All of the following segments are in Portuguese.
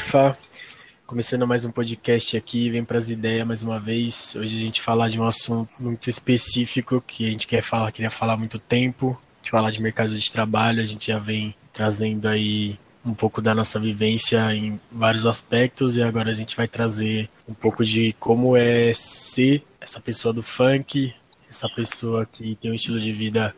Perifa, começando mais um podcast aqui, vem para as ideias mais uma vez. Hoje a gente falar de um assunto muito específico que a gente quer falar, queria falar há muito tempo, de falar de mercado de trabalho, a gente já vem trazendo aí um pouco da nossa vivência em vários aspectos e agora a gente vai trazer um pouco de como é ser essa pessoa do funk, essa pessoa que tem um estilo de vida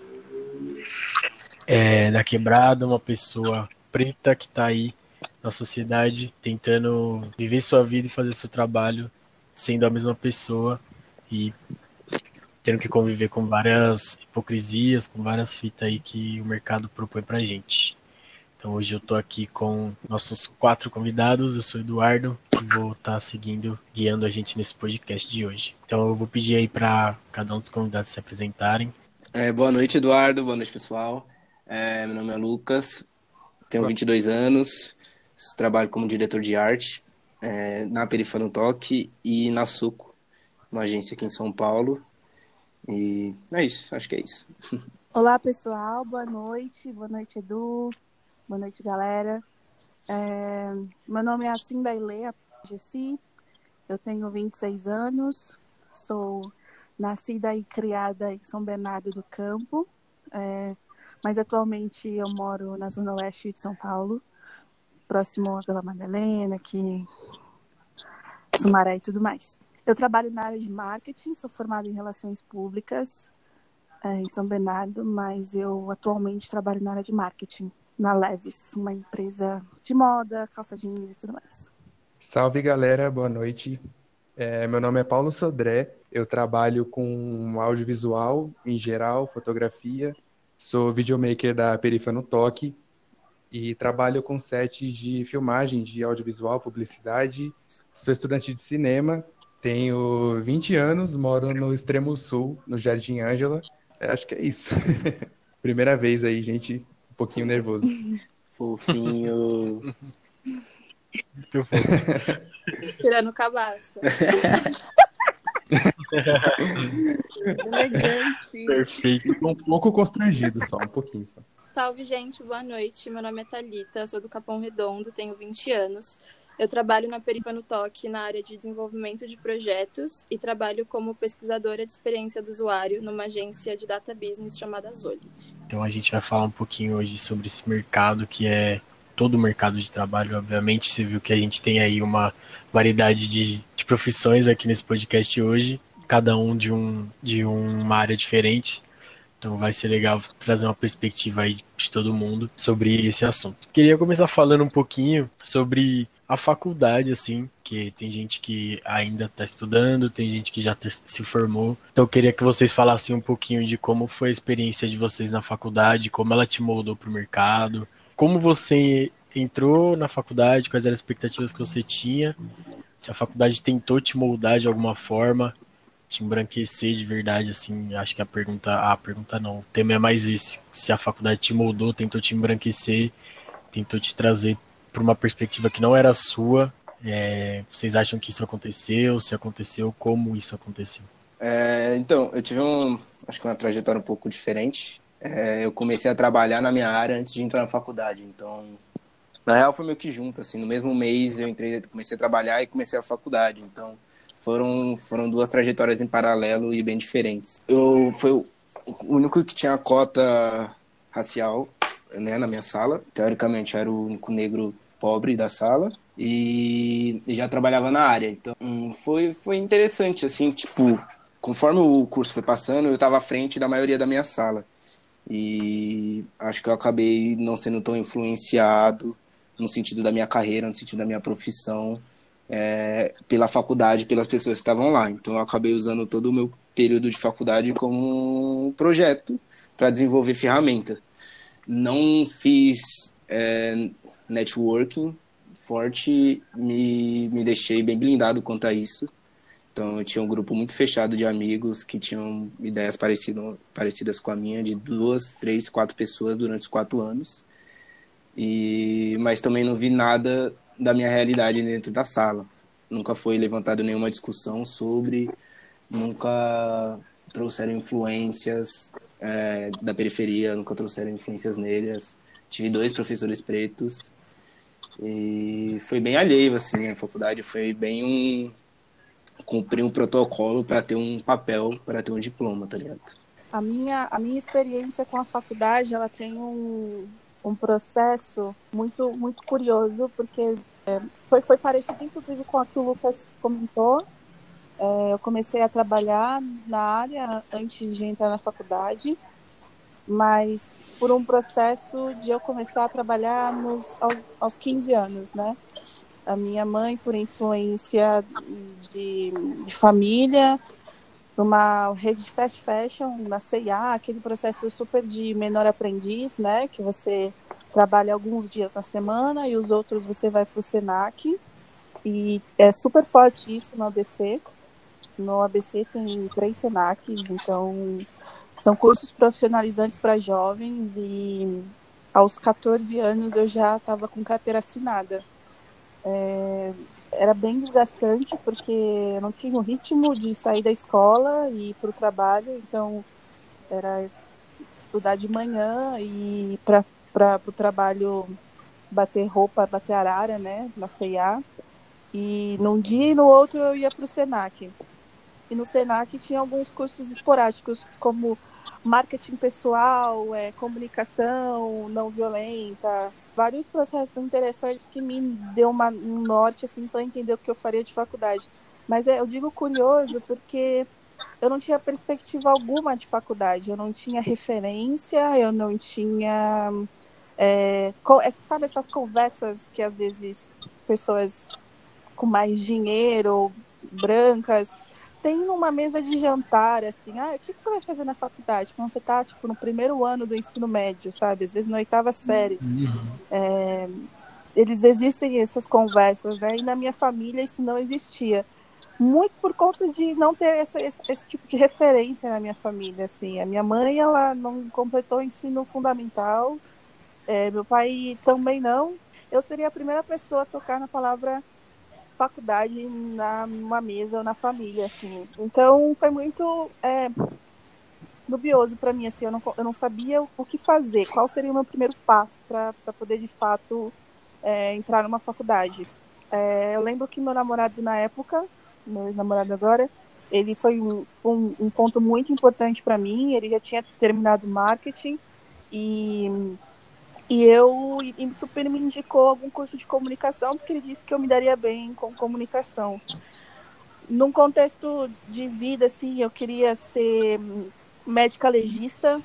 é, da quebrada, uma pessoa preta que está aí na sociedade tentando viver sua vida e fazer seu trabalho sendo a mesma pessoa e tendo que conviver com várias hipocrisias, com várias fitas aí que o mercado propõe pra gente. Então hoje eu tô aqui com nossos quatro convidados, eu sou o Eduardo e vou estar tá seguindo, guiando a gente nesse podcast de hoje. Então eu vou pedir aí para cada um dos convidados se apresentarem. É, boa noite, Eduardo, boa noite, pessoal. É, meu nome é Lucas, tenho 22 anos, trabalho como diretor de arte é, na Perifano Toque e na Suco, uma agência aqui em São Paulo. E é isso, acho que é isso. Olá, pessoal, boa noite, boa noite, Edu, boa noite, galera. É, meu nome é Assinda Ilea Gessi, eu tenho 26 anos, sou nascida e criada em São Bernardo do Campo, é, mas atualmente eu moro na zona oeste de São Paulo, próximo à Vila Madalena, aqui Sumaré e tudo mais. Eu trabalho na área de marketing, sou formada em relações públicas é, em São Bernardo, mas eu atualmente trabalho na área de marketing na Levis, uma empresa de moda, calça jeans e tudo mais. Salve galera, boa noite. É, meu nome é Paulo Sodré, eu trabalho com audiovisual em geral, fotografia, sou videomaker da Perifano Toque e trabalho com sets de filmagem de audiovisual, publicidade. Sou estudante de cinema, tenho 20 anos, moro no extremo sul, no Jardim Ângela. É, acho que é isso. Primeira vez aí, gente, um pouquinho nervoso. Fofinho. Tirando cabaça. Elegante. Perfeito. Um pouco constrangido só, um pouquinho só. Salve, gente, boa noite. Meu nome é Thalita, sou do Capão Redondo, tenho 20 anos. Eu trabalho na Perifano Toque na área de desenvolvimento de projetos e trabalho como pesquisadora de experiência do usuário numa agência de data business chamada Zoli. Então a gente vai falar um pouquinho hoje sobre esse mercado que é todo o mercado de trabalho, obviamente. Você viu que a gente tem aí uma variedade de, de profissões aqui nesse podcast hoje, cada um de, um de uma área diferente. Então vai ser legal trazer uma perspectiva aí de todo mundo sobre esse assunto. Queria começar falando um pouquinho sobre a faculdade, assim, que tem gente que ainda está estudando, tem gente que já se formou. Então eu queria que vocês falassem um pouquinho de como foi a experiência de vocês na faculdade, como ela te moldou para o mercado, como você entrou na faculdade, quais eram as expectativas que você tinha, se a faculdade tentou te moldar de alguma forma, te embranquecer de verdade, assim, acho que a pergunta, a pergunta não, o tema é mais esse, se a faculdade te moldou, tentou te embranquecer, tentou te trazer para uma perspectiva que não era sua, é, vocês acham que isso aconteceu, se aconteceu, como isso aconteceu? É, então, eu tive um, acho que uma trajetória um pouco diferente, é, eu comecei a trabalhar na minha área antes de entrar na faculdade, então, na real foi meio que junto, assim, no mesmo mês eu entrei, comecei a trabalhar e comecei a faculdade, então foram, foram duas trajetórias em paralelo e bem diferentes. Eu fui o único que tinha cota racial né, na minha sala. Teoricamente, era o único negro pobre da sala e já trabalhava na área. Então, foi, foi interessante, assim, tipo, conforme o curso foi passando, eu estava à frente da maioria da minha sala. E acho que eu acabei não sendo tão influenciado no sentido da minha carreira, no sentido da minha profissão, é, pela faculdade, pelas pessoas que estavam lá. Então eu acabei usando todo o meu período de faculdade como um projeto para desenvolver ferramenta. Não fiz é, networking forte, me, me deixei bem blindado quanto a isso. Então eu tinha um grupo muito fechado de amigos que tinham ideias parecidas, parecidas com a minha, de duas, três, quatro pessoas durante os quatro anos. E, mas também não vi nada da minha realidade dentro da sala. Nunca foi levantada nenhuma discussão sobre, nunca trouxeram influências é, da periferia, nunca trouxeram influências negras. Tive dois professores pretos E foi bem alheio, assim, a faculdade foi bem um. cumprir um protocolo para ter um papel, para ter um diploma, tá ligado? A minha, a minha experiência com a faculdade, ela tem um, um processo muito, muito curioso, porque é, foi, foi parecido, inclusive, com o que o Lucas comentou. É, eu comecei a trabalhar na área antes de entrar na faculdade, mas por um processo de eu começar a trabalhar nos, aos, aos 15 anos, né? A minha mãe, por influência de, de família, numa rede de fast fashion, na C&A, aquele processo super de menor aprendiz, né? Que você trabalha alguns dias na semana e os outros você vai para o Senac. E é super forte isso no ABC. No ABC tem três Senacs, então são cursos profissionalizantes para jovens e aos 14 anos eu já estava com carteira assinada. É, era bem desgastante porque eu não tinha o ritmo de sair da escola e ir para o trabalho, então era estudar de manhã e para o trabalho bater roupa, bater arara, né, na CIA. E num dia e no outro eu ia para o Senac. E no Senac tinha alguns cursos esporádicos, como marketing pessoal, é, comunicação não violenta, vários processos interessantes que me deu uma, um norte assim para entender o que eu faria de faculdade. Mas é, eu digo curioso porque eu não tinha perspectiva alguma de faculdade, eu não tinha referência, eu não tinha. É, é sabe essas conversas que às vezes pessoas com mais dinheiro, brancas, tem numa mesa de jantar, assim, ah, o que, você vai fazer na faculdade? Quando você está tipo, no primeiro ano do ensino médio, sabe? Às vezes na oitava série. Uhum. É, eles existem essas conversas, né? E na minha família isso não existia. Muito por conta de não ter essa, esse, esse, tipo de referência na minha família, assim. A minha mãe, ela não completou o ensino fundamental. É, meu pai também não. Eu seria a primeira pessoa a tocar na palavra faculdade na uma mesa ou na família, assim. Então foi muito é, dubioso para mim, assim. Eu não, eu não sabia o que fazer, qual seria o meu primeiro passo para poder de fato é, entrar numa faculdade. É, eu lembro que meu namorado na época, meu ex-namorado agora, ele foi um, um, um ponto muito importante para mim. Ele já tinha terminado marketing e e eu e super me indicou algum curso de comunicação, porque ele disse que eu me daria bem com comunicação. Num contexto de vida, assim, eu queria ser médica legista,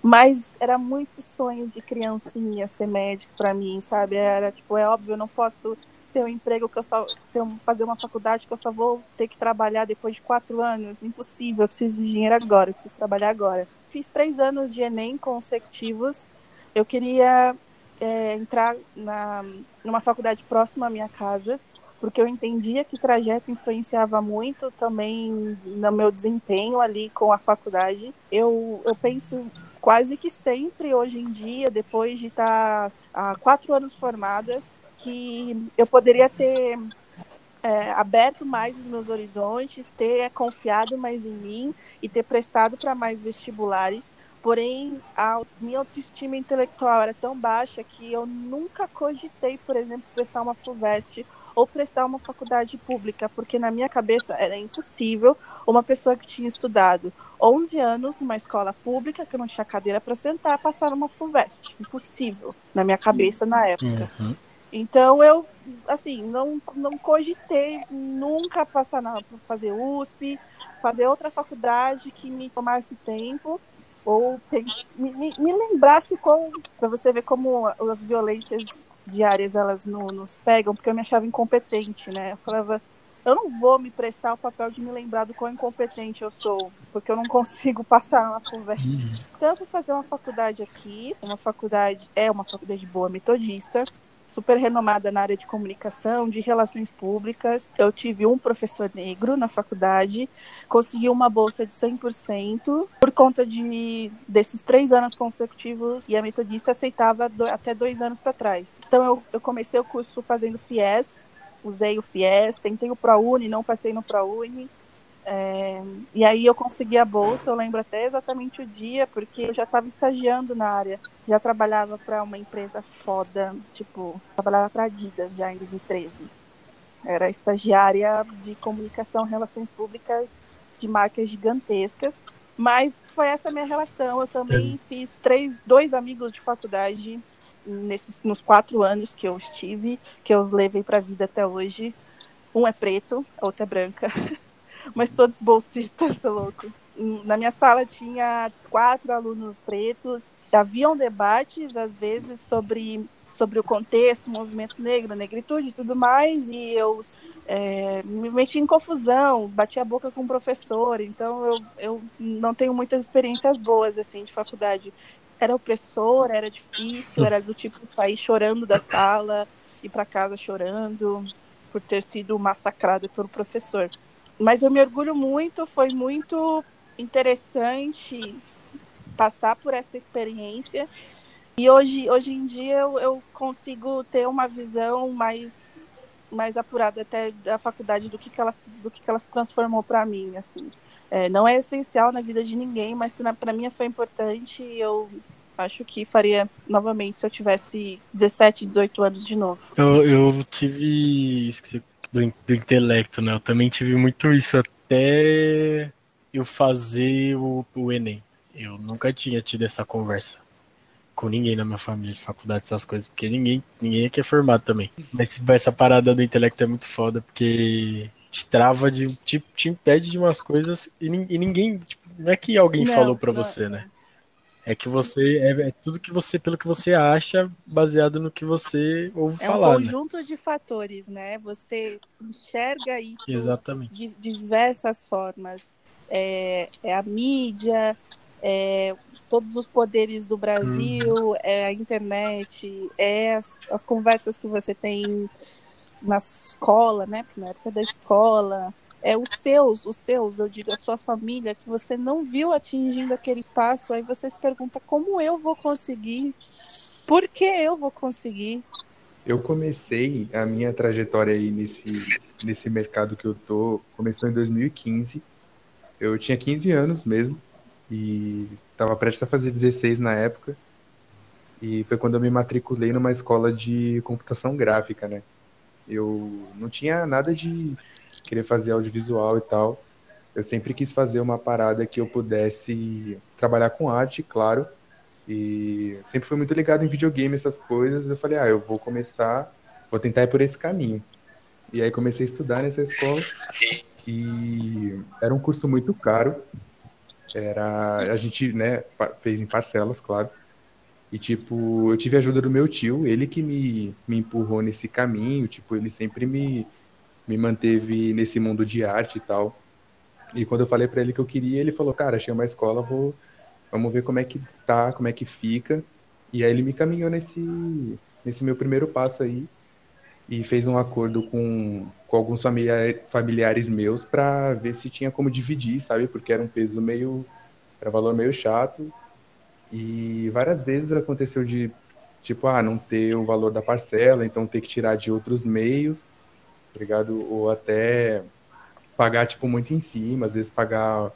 mas era muito sonho de criancinha ser médico para mim, sabe? Era tipo, é óbvio, eu não posso ter um emprego que eu só ter, fazer uma faculdade que eu só vou ter que trabalhar depois de quatro anos. Impossível, eu preciso de dinheiro agora, eu preciso trabalhar agora. Fiz três anos de Enem consecutivos eu queria é, entrar na, numa faculdade próxima à minha casa, porque eu entendia que o trajeto influenciava muito também no meu desempenho ali com a faculdade. Eu, eu penso quase que sempre hoje em dia, depois de estar há quatro anos formada, que eu poderia ter é, aberto mais os meus horizontes, ter confiado mais em mim e ter prestado para mais vestibulares Porém, a minha autoestima intelectual era tão baixa que eu nunca cogitei, por exemplo, prestar uma FUVEST ou prestar uma faculdade pública, porque na minha cabeça era impossível uma pessoa que tinha estudado 11 anos numa escola pública, que não tinha cadeira para sentar, passar numa FUVEST. Impossível, na minha cabeça na época. Uhum. Então eu, assim, não, não cogitei nunca passar na fazer USP, fazer outra faculdade que me tomasse tempo ou me, me, lembrasse com para você ver como as violências diárias elas no, nos pegam, porque eu me achava incompetente, né? Eu falava, eu não vou me prestar o papel de me lembrar do quão incompetente eu sou, porque eu não consigo passar na conversa. Uhum. Tanto fazer uma faculdade aqui, uma faculdade é uma faculdade boa metodista, super renomada na área de comunicação, de relações públicas. Eu tive um professor negro na faculdade, consegui uma bolsa de 100% por conta de desses três anos consecutivos e a metodista aceitava do, até dois anos para trás. Então eu, eu comecei o curso fazendo FIES, usei o FIES, tentei o ProUni, não passei no ProUni. É, e aí eu consegui a bolsa, eu lembro até exatamente o dia, porque eu já estava estagiando na área, já trabalhava para uma empresa foda, tipo, trabalhava para Adidas já em 2013. Era estagiária de comunicação, relações públicas de marcas gigantescas. Mas foi essa minha relação. Eu também fiz três, dois amigos de faculdade nesses nos quatro anos que eu estive, que eu os levei para a vida até hoje. Um é preto, a outra é branca. mas todos bolsistas, louco. Na minha sala tinha quatro alunos pretos. Haviam debates, às vezes, sobre, sobre o contexto, movimento negro, negritude e tudo mais, e eu é, me meti em confusão, bati a boca com o professor, então eu, eu não tenho muitas experiências boas, assim, de faculdade. Era opressor, era difícil, era do tipo sair chorando da sala, ir para casa chorando por ter sido massacrado pelo professor mas eu me orgulho muito, foi muito interessante passar por essa experiência. E hoje, hoje em dia eu, eu consigo ter uma visão mais, mais apurada até da faculdade do que, que, ela, do que, que ela se transformou para mim. Assim. É, não é essencial na vida de ninguém, mas para mim foi importante e eu acho que faria novamente se eu tivesse 17, 18 anos de novo. Eu, eu tive. Do, do intelecto, né? Eu também tive muito isso até eu fazer o, o Enem. Eu nunca tinha tido essa conversa com ninguém na minha família de faculdade, essas coisas, porque ninguém, ninguém aqui é formado também. Mas essa parada do intelecto é muito foda, porque te trava de tipo, te impede de umas coisas e, e ninguém. Tipo, não é que alguém não, falou para você, né? É que você é, é, tudo que você, pelo que você acha, baseado no que você ouve é falar. É um conjunto né? de fatores, né? Você enxerga isso Exatamente. de diversas formas. É, é a mídia, é todos os poderes do Brasil, hum. é a internet, é as, as conversas que você tem na escola, né? Porque na época da escola, é, os seus, os seus, eu digo, a sua família, que você não viu atingindo aquele espaço, aí você se pergunta como eu vou conseguir, por que eu vou conseguir. Eu comecei a minha trajetória aí nesse, nesse mercado que eu tô, começou em 2015. Eu tinha 15 anos mesmo e estava prestes a fazer 16 na época. E foi quando eu me matriculei numa escola de computação gráfica, né? Eu não tinha nada de querer fazer audiovisual e tal. Eu sempre quis fazer uma parada que eu pudesse trabalhar com arte, claro. E sempre fui muito ligado em videogame, essas coisas. Eu falei, ah, eu vou começar, vou tentar ir por esse caminho. E aí comecei a estudar nessa escola. E era um curso muito caro. Era, a gente, né, fez em parcelas, claro. E, tipo, eu tive a ajuda do meu tio, ele que me, me empurrou nesse caminho, tipo, ele sempre me, me manteve nesse mundo de arte e tal. E quando eu falei para ele que eu queria, ele falou: "Cara, achei uma escola, vou vamos ver como é que tá, como é que fica". E aí ele me caminhou nesse nesse meu primeiro passo aí e fez um acordo com, com alguns familiar, familiares meus para ver se tinha como dividir, sabe? Porque era um peso meio era valor meio chato. E várias vezes aconteceu de tipo, ah, não ter o valor da parcela, então ter que tirar de outros meios tá ligado? Ou até pagar, tipo, muito em cima, às vezes pagar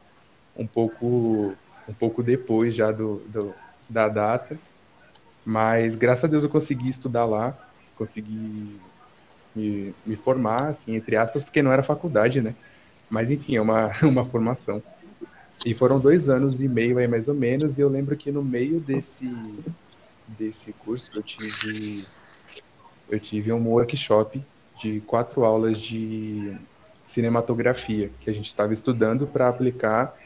um pouco, um pouco depois já do, do da data. Mas, graças a Deus, eu consegui estudar lá, consegui me, me formar, assim, entre aspas, porque não era faculdade, né? Mas, enfim, é uma, uma formação. E foram dois anos e meio aí, mais ou menos, e eu lembro que no meio desse, desse curso eu tive, eu tive um workshop de quatro aulas de cinematografia que a gente estava estudando para aplicar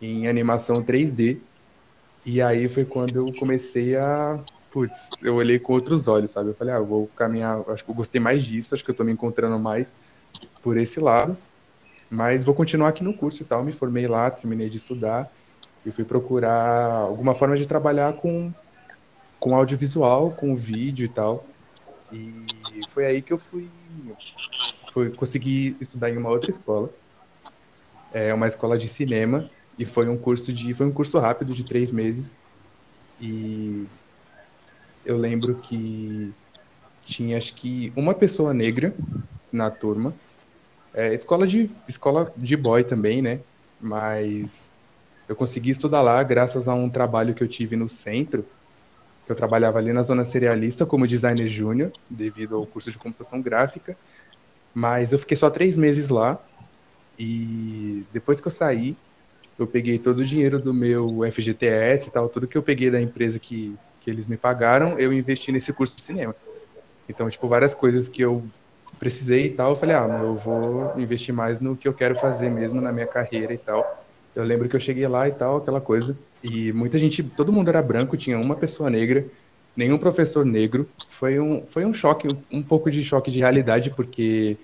em animação 3D. E aí foi quando eu comecei a. Putz, eu olhei com outros olhos, sabe? Eu falei, ah, eu vou caminhar. Acho que eu gostei mais disso, acho que eu estou me encontrando mais por esse lado. Mas vou continuar aqui no curso e tal. Me formei lá, terminei de estudar e fui procurar alguma forma de trabalhar com, com audiovisual, com vídeo e tal. E foi aí que eu fui foi consegui estudar em uma outra escola, é uma escola de cinema e foi um curso de foi um curso rápido de três meses. E eu lembro que tinha acho que uma pessoa negra na turma. É, escola de escola de boy também, né? Mas eu consegui estudar lá graças a um trabalho que eu tive no centro, que eu trabalhava ali na zona serialista como designer júnior, devido ao curso de computação gráfica. Mas eu fiquei só três meses lá e depois que eu saí, eu peguei todo o dinheiro do meu FGTS e tal, tudo que eu peguei da empresa que, que eles me pagaram, eu investi nesse curso de cinema. Então, tipo, várias coisas que eu precisei e tal, eu falei, ah, eu vou investir mais no que eu quero fazer mesmo na minha carreira e tal. Eu lembro que eu cheguei lá e tal, aquela coisa, e muita gente, todo mundo era branco, tinha uma pessoa negra, nenhum professor negro. Foi um, foi um choque, um pouco de choque de realidade, porque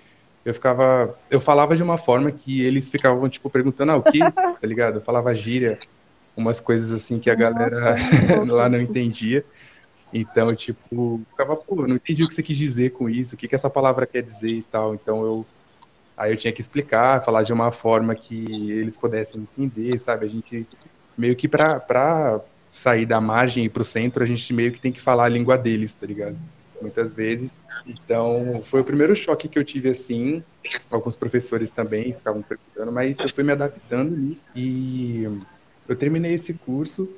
eu ficava, eu falava de uma forma que eles ficavam, tipo, perguntando, ah, o que, tá ligado? Eu falava gíria, umas coisas assim que a galera lá não entendia. Então, tipo, ficava, pô, não entendi o que você quis dizer com isso, o que, que essa palavra quer dizer e tal. Então eu. Aí eu tinha que explicar, falar de uma forma que eles pudessem entender, sabe? A gente meio que pra, pra sair da margem e pro centro, a gente meio que tem que falar a língua deles, tá ligado? Muitas vezes. Então, foi o primeiro choque que eu tive assim. Alguns professores também ficavam perguntando, mas eu fui me adaptando nisso. E eu terminei esse curso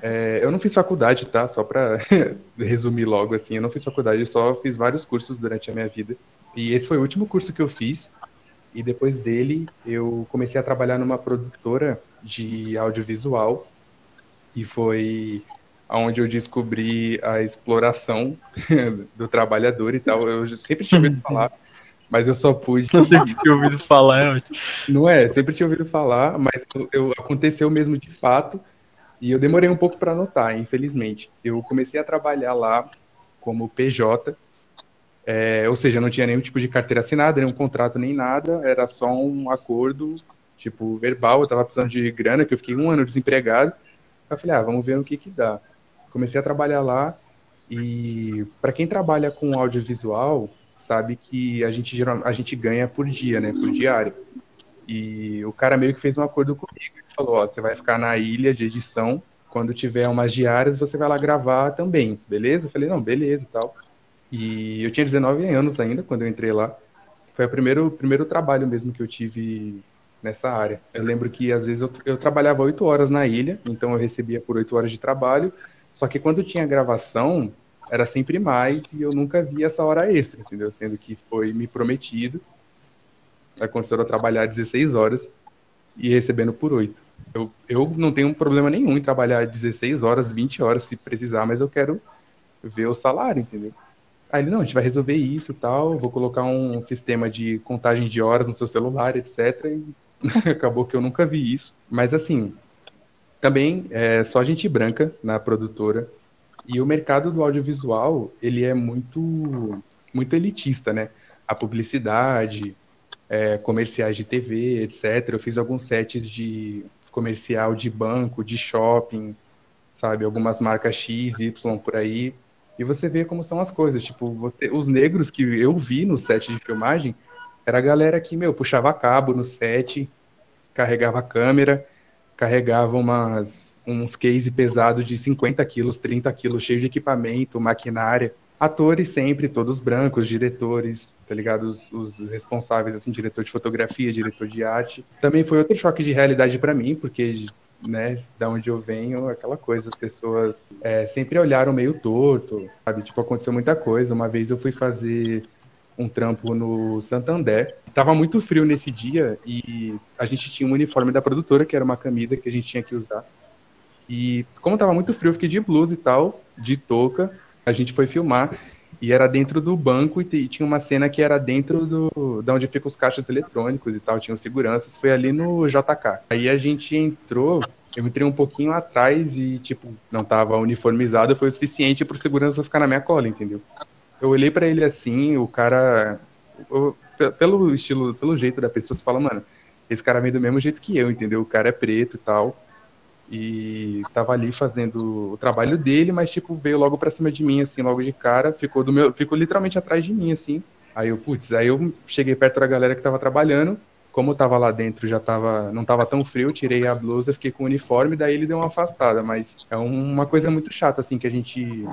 é, eu não fiz faculdade, tá? Só para resumir logo assim, eu não fiz faculdade, eu só fiz vários cursos durante a minha vida. E esse foi o último curso que eu fiz. E depois dele, eu comecei a trabalhar numa produtora de audiovisual. E foi onde eu descobri a exploração do trabalhador e tal. Eu sempre tinha ouvido falar, mas eu só pude. Eu sempre tinha ouvido falar, é ótimo. Não é, sempre tinha ouvido falar, mas eu, eu, aconteceu mesmo de fato. E eu demorei um pouco para anotar, infelizmente. Eu comecei a trabalhar lá como PJ, é, ou seja, não tinha nenhum tipo de carteira assinada, nenhum contrato, nem nada, era só um acordo, tipo, verbal. Eu estava precisando de grana, que eu fiquei um ano desempregado. Eu falei, ah, vamos ver o que que dá. Comecei a trabalhar lá e para quem trabalha com audiovisual, sabe que a gente, a gente ganha por dia, né, por diário. E o cara meio que fez um acordo comigo falou, ó, você vai ficar na ilha de edição, quando tiver umas diárias, você vai lá gravar também, beleza? Eu falei, não, beleza e tal. E eu tinha 19 anos ainda quando eu entrei lá. Foi o primeiro, primeiro trabalho mesmo que eu tive nessa área. Eu lembro que às vezes eu, eu trabalhava oito horas na ilha, então eu recebia por oito horas de trabalho. Só que quando tinha gravação, era sempre mais e eu nunca vi essa hora extra, entendeu? Sendo que foi me prometido. Aconteceu eu trabalhar 16 horas e recebendo por oito. Eu, eu não tenho problema nenhum em trabalhar 16 horas, 20 horas se precisar, mas eu quero ver o salário, entendeu? Aí ele, não, a gente vai resolver isso e tal, vou colocar um sistema de contagem de horas no seu celular, etc. E acabou que eu nunca vi isso. Mas assim, também é só gente branca na produtora. E o mercado do audiovisual, ele é muito, muito elitista, né? A publicidade, é, comerciais de TV, etc. Eu fiz alguns sets de comercial de banco, de shopping, sabe? Algumas marcas X, Y por aí. E você vê como são as coisas. Tipo, você, os negros que eu vi no set de filmagem era a galera que, meu, puxava cabo no set, carregava câmera, carregava umas, uns case pesados de 50 quilos, 30 quilos, cheio de equipamento, maquinária atores sempre, todos brancos, diretores, tá ligado? Os, os, responsáveis, assim, diretor de fotografia, diretor de arte. Também foi outro choque de realidade para mim, porque, né, da onde eu venho, aquela coisa, as pessoas é, sempre olharam meio torto, sabe? Tipo, aconteceu muita coisa. Uma vez eu fui fazer um trampo no Santander. Tava muito frio nesse dia e a gente tinha um uniforme da produtora, que era uma camisa que a gente tinha que usar. E como tava muito frio, eu fiquei de blusa e tal, de touca a gente foi filmar e era dentro do banco e tinha uma cena que era dentro do da onde ficam os caixas eletrônicos e tal, tinham seguranças, foi ali no JK. Aí a gente entrou, eu entrei um pouquinho atrás e tipo, não tava uniformizado, foi o suficiente pro segurança ficar na minha cola, entendeu? Eu olhei para ele assim, o cara eu, pelo estilo, pelo jeito da pessoa, você fala, mano, esse cara vem do mesmo jeito que eu, entendeu? O cara é preto e tal e tava ali fazendo o trabalho dele, mas tipo veio logo para cima de mim assim, logo de cara, ficou do meu, ficou literalmente atrás de mim assim. Aí eu, putz, aí eu cheguei perto da galera que tava trabalhando, como eu tava lá dentro, já tava, não tava tão frio, tirei a blusa, fiquei com o uniforme, daí ele deu uma afastada, mas é uma coisa muito chata assim que a gente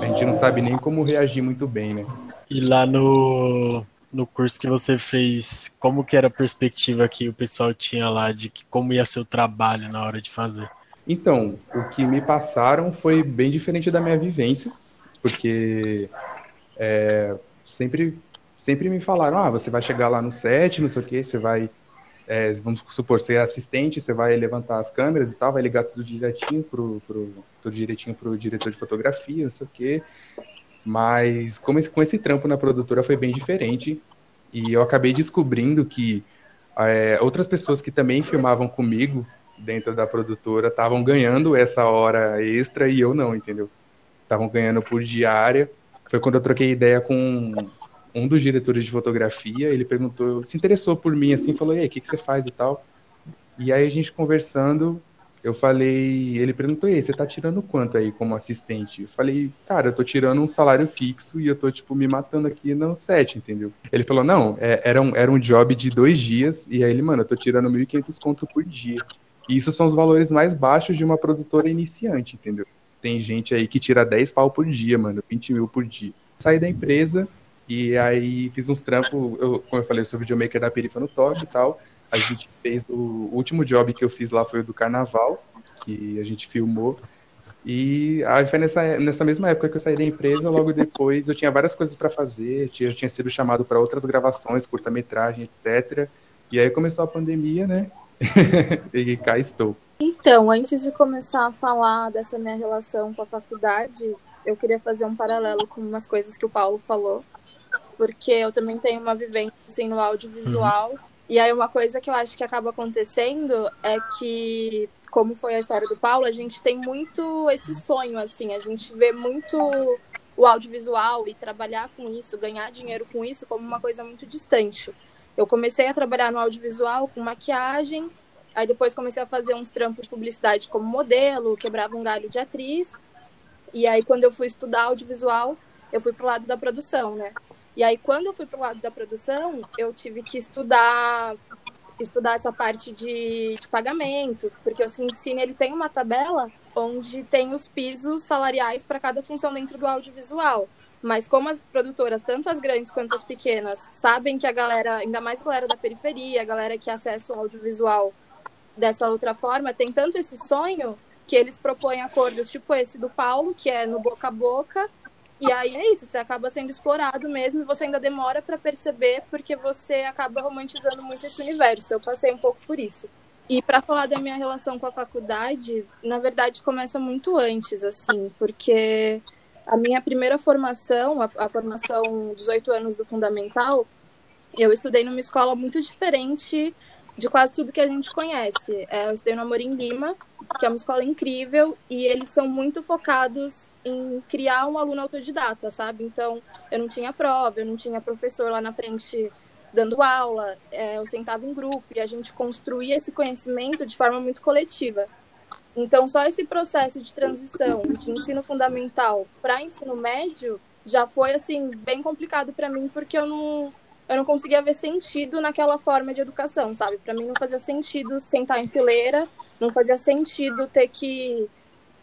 a gente não sabe nem como reagir muito bem, né? E lá no no curso que você fez, como que era a perspectiva que o pessoal tinha lá de que, como ia ser o trabalho na hora de fazer? Então, o que me passaram foi bem diferente da minha vivência, porque é, sempre, sempre me falaram, ah, você vai chegar lá no set, não sei o que, você vai, é, vamos supor, ser assistente, você vai levantar as câmeras e tal, vai ligar tudo direitinho pro, pro, tudo direitinho pro diretor de fotografia, não sei o que, mas como esse, com esse trampo na produtora foi bem diferente, e eu acabei descobrindo que é, outras pessoas que também filmavam comigo dentro da produtora estavam ganhando essa hora extra e eu não, entendeu? Estavam ganhando por diária. Foi quando eu troquei ideia com um dos diretores de fotografia, ele perguntou, se interessou por mim assim, falou: "E aí, o que que você faz e tal?" E aí a gente conversando, eu falei, ele perguntou, e você tá tirando quanto aí como assistente? Eu falei, cara, eu tô tirando um salário fixo e eu tô, tipo, me matando aqui no set, entendeu? Ele falou, não, é, era, um, era um job de dois dias, e aí ele, mano, eu tô tirando 1.500 conto por dia. E isso são os valores mais baixos de uma produtora iniciante, entendeu? Tem gente aí que tira 10 pau por dia, mano, 20 mil por dia. Saí da empresa e aí fiz uns trampos, eu, como eu falei, eu sou videomaker da Perifa no Top e tal, a gente fez o, o último job que eu fiz lá foi o do carnaval, que a gente filmou. E aí foi nessa, nessa mesma época que eu saí da empresa, logo depois eu tinha várias coisas para fazer, eu tinha sido chamado para outras gravações, curta-metragem, etc. E aí começou a pandemia, né? e cá estou. Então, antes de começar a falar dessa minha relação com a faculdade, eu queria fazer um paralelo com umas coisas que o Paulo falou, porque eu também tenho uma vivência assim, no audiovisual. Uhum. E aí uma coisa que eu acho que acaba acontecendo é que, como foi a história do Paulo, a gente tem muito esse sonho, assim, a gente vê muito o audiovisual e trabalhar com isso, ganhar dinheiro com isso, como uma coisa muito distante. Eu comecei a trabalhar no audiovisual com maquiagem, aí depois comecei a fazer uns trampos de publicidade como modelo, quebrava um galho de atriz. E aí, quando eu fui estudar audiovisual, eu fui pro lado da produção, né? E aí, quando eu fui para o lado da produção, eu tive que estudar estudar essa parte de, de pagamento, porque o Cine ele tem uma tabela onde tem os pisos salariais para cada função dentro do audiovisual. Mas como as produtoras, tanto as grandes quanto as pequenas, sabem que a galera, ainda mais a galera da periferia, a galera que acessa o audiovisual dessa outra forma, tem tanto esse sonho que eles propõem acordos tipo esse do Paulo, que é no boca a boca, e aí é isso, você acaba sendo explorado mesmo e você ainda demora para perceber porque você acaba romantizando muito esse universo. Eu passei um pouco por isso. E para falar da minha relação com a faculdade, na verdade começa muito antes, assim, porque a minha primeira formação, a, a formação dos oito anos do fundamental, eu estudei numa escola muito diferente de quase tudo que a gente conhece. É, eu estudei no Amorim Lima, que é uma escola incrível, e eles são muito focados em criar um aluno autodidata, sabe? Então, eu não tinha prova, eu não tinha professor lá na frente dando aula, é, eu sentava em grupo e a gente construía esse conhecimento de forma muito coletiva. Então, só esse processo de transição de ensino fundamental para ensino médio já foi assim bem complicado para mim porque eu não eu não conseguia ver sentido naquela forma de educação, sabe? Para mim não fazia sentido sentar em fileira, não fazia sentido ter que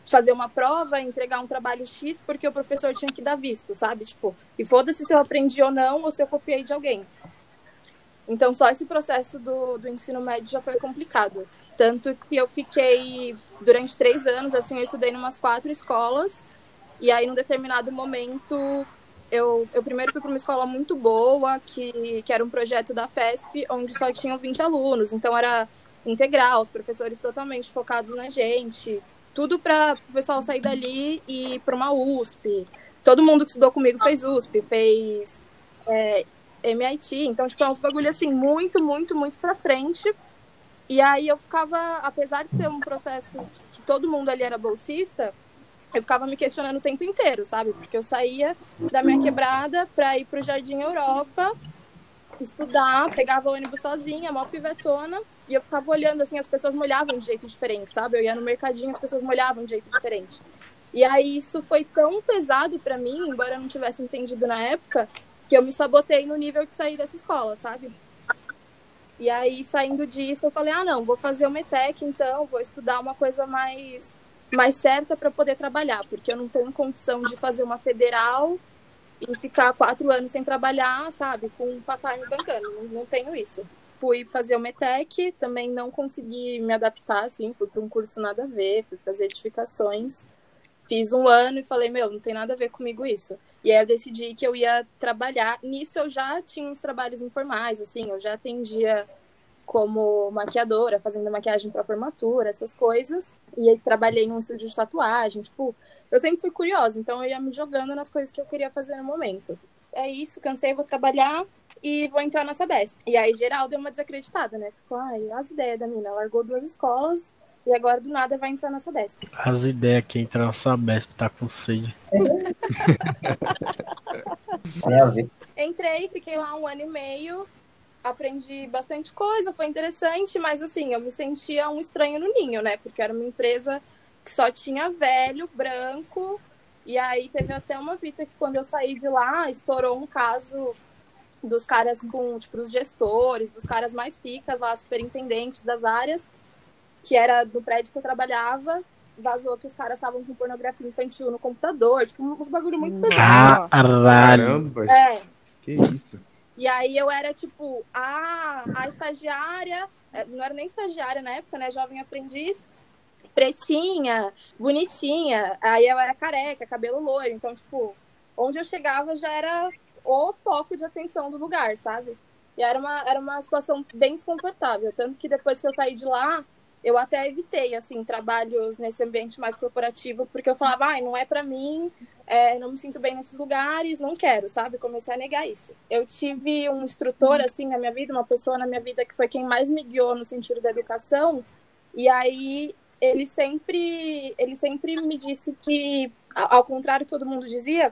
fazer uma prova, entregar um trabalho X porque o professor tinha que dar visto, sabe? Tipo, e foda-se se eu aprendi ou não ou se eu copiei de alguém. Então, só esse processo do, do ensino médio já foi complicado. Tanto que eu fiquei, durante três anos, assim, eu estudei em umas quatro escolas. E aí, num determinado momento, eu, eu primeiro fui para uma escola muito boa, que, que era um projeto da FESP, onde só tinham 20 alunos. Então era integral, os professores totalmente focados na gente. Tudo para o pessoal sair dali e ir para uma USP. Todo mundo que estudou comigo fez USP, fez é, MIT. Então, tipo, é uns bagulho assim, muito, muito, muito para frente. E aí eu ficava, apesar de ser um processo que todo mundo ali era bolsista, eu ficava me questionando o tempo inteiro, sabe? Porque eu saía da minha quebrada para ir pro Jardim Europa, estudar, pegava ônibus sozinha, mó pivetona, e eu ficava olhando assim, as pessoas molhavam de jeito diferente, sabe? Eu ia no mercadinho, as pessoas molhavam de jeito diferente. E aí isso foi tão pesado para mim, embora eu não tivesse entendido na época, que eu me sabotei no nível de sair dessa escola, sabe? E aí, saindo disso, eu falei: ah, não, vou fazer o METEC, então, vou estudar uma coisa mais mais certa para poder trabalhar, porque eu não tenho condição de fazer uma federal e ficar quatro anos sem trabalhar, sabe, com o papai me bancando. Não, não tenho isso. Fui fazer o METEC, também não consegui me adaptar, assim, fui para um curso nada a ver, fui fazer edificações. Fiz um ano e falei, meu, não tem nada a ver comigo isso. E aí eu decidi que eu ia trabalhar. Nisso eu já tinha uns trabalhos informais, assim, eu já atendia como maquiadora, fazendo maquiagem para formatura, essas coisas. E aí trabalhei num estúdio de tatuagem, tipo, eu sempre fui curiosa, então eu ia me jogando nas coisas que eu queria fazer no momento. É isso, cansei, vou trabalhar e vou entrar na Sabesp. E aí geral deu uma desacreditada, né? Ficou, ai, as ideias da mina, largou duas escolas e agora do nada vai entrar na Sabesp. As ideias que entrar na Sabesp tá com sede. Entrei, fiquei lá um ano e meio, aprendi bastante coisa, foi interessante, mas assim, eu me sentia um estranho no ninho, né? Porque era uma empresa que só tinha velho, branco. E aí teve até uma fita que quando eu saí de lá, estourou um caso dos caras com, tipo, os gestores, dos caras mais picas lá, superintendentes das áreas, que era do prédio que eu trabalhava, vazou que os caras estavam com pornografia infantil no computador, tipo, uns bagulho muito pesado. Caramba! É. Que isso? E aí eu era, tipo, a, a estagiária, é, não era nem estagiária na época, né, jovem aprendiz, pretinha, bonitinha. Aí eu era careca, cabelo loiro. Então, tipo, onde eu chegava já era o foco de atenção do lugar, sabe? E era uma, era uma situação bem desconfortável. Tanto que depois que eu saí de lá, eu até evitei, assim, trabalhos nesse ambiente mais corporativo, porque eu falava, ai, não é para mim, é, não me sinto bem nesses lugares, não quero, sabe? Comecei a negar isso. Eu tive um instrutor, assim, na minha vida, uma pessoa na minha vida que foi quem mais me guiou no sentido da educação, e aí ele sempre, ele sempre me disse que, ao contrário que todo mundo dizia,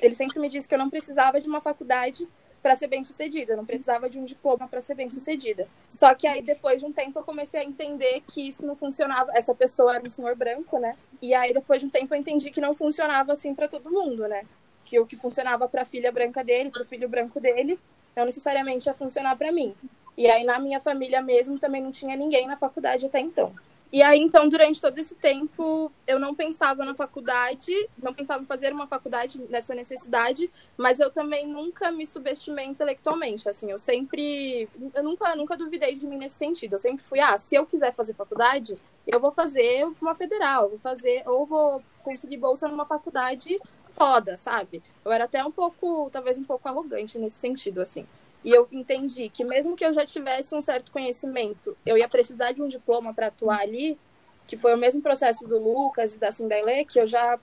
ele sempre me disse que eu não precisava de uma faculdade para ser bem sucedida, não precisava de um diploma para ser bem sucedida. Só que aí depois de um tempo eu comecei a entender que isso não funcionava. Essa pessoa era um senhor branco, né? E aí depois de um tempo eu entendi que não funcionava assim para todo mundo, né? Que o que funcionava para a filha branca dele, para o filho branco dele, não necessariamente ia funcionar para mim. E aí na minha família mesmo também não tinha ninguém na faculdade até então. E aí, então, durante todo esse tempo, eu não pensava na faculdade, não pensava em fazer uma faculdade nessa necessidade, mas eu também nunca me subestimei intelectualmente, assim, eu sempre, eu nunca, nunca duvidei de mim nesse sentido, eu sempre fui, ah, se eu quiser fazer faculdade, eu vou fazer uma federal, vou fazer, ou vou conseguir bolsa numa faculdade foda, sabe? Eu era até um pouco, talvez um pouco arrogante nesse sentido, assim. E eu entendi que mesmo que eu já tivesse um certo conhecimento, eu ia precisar de um diploma para atuar ali, que foi o mesmo processo do Lucas e da Cinderlê, que eu já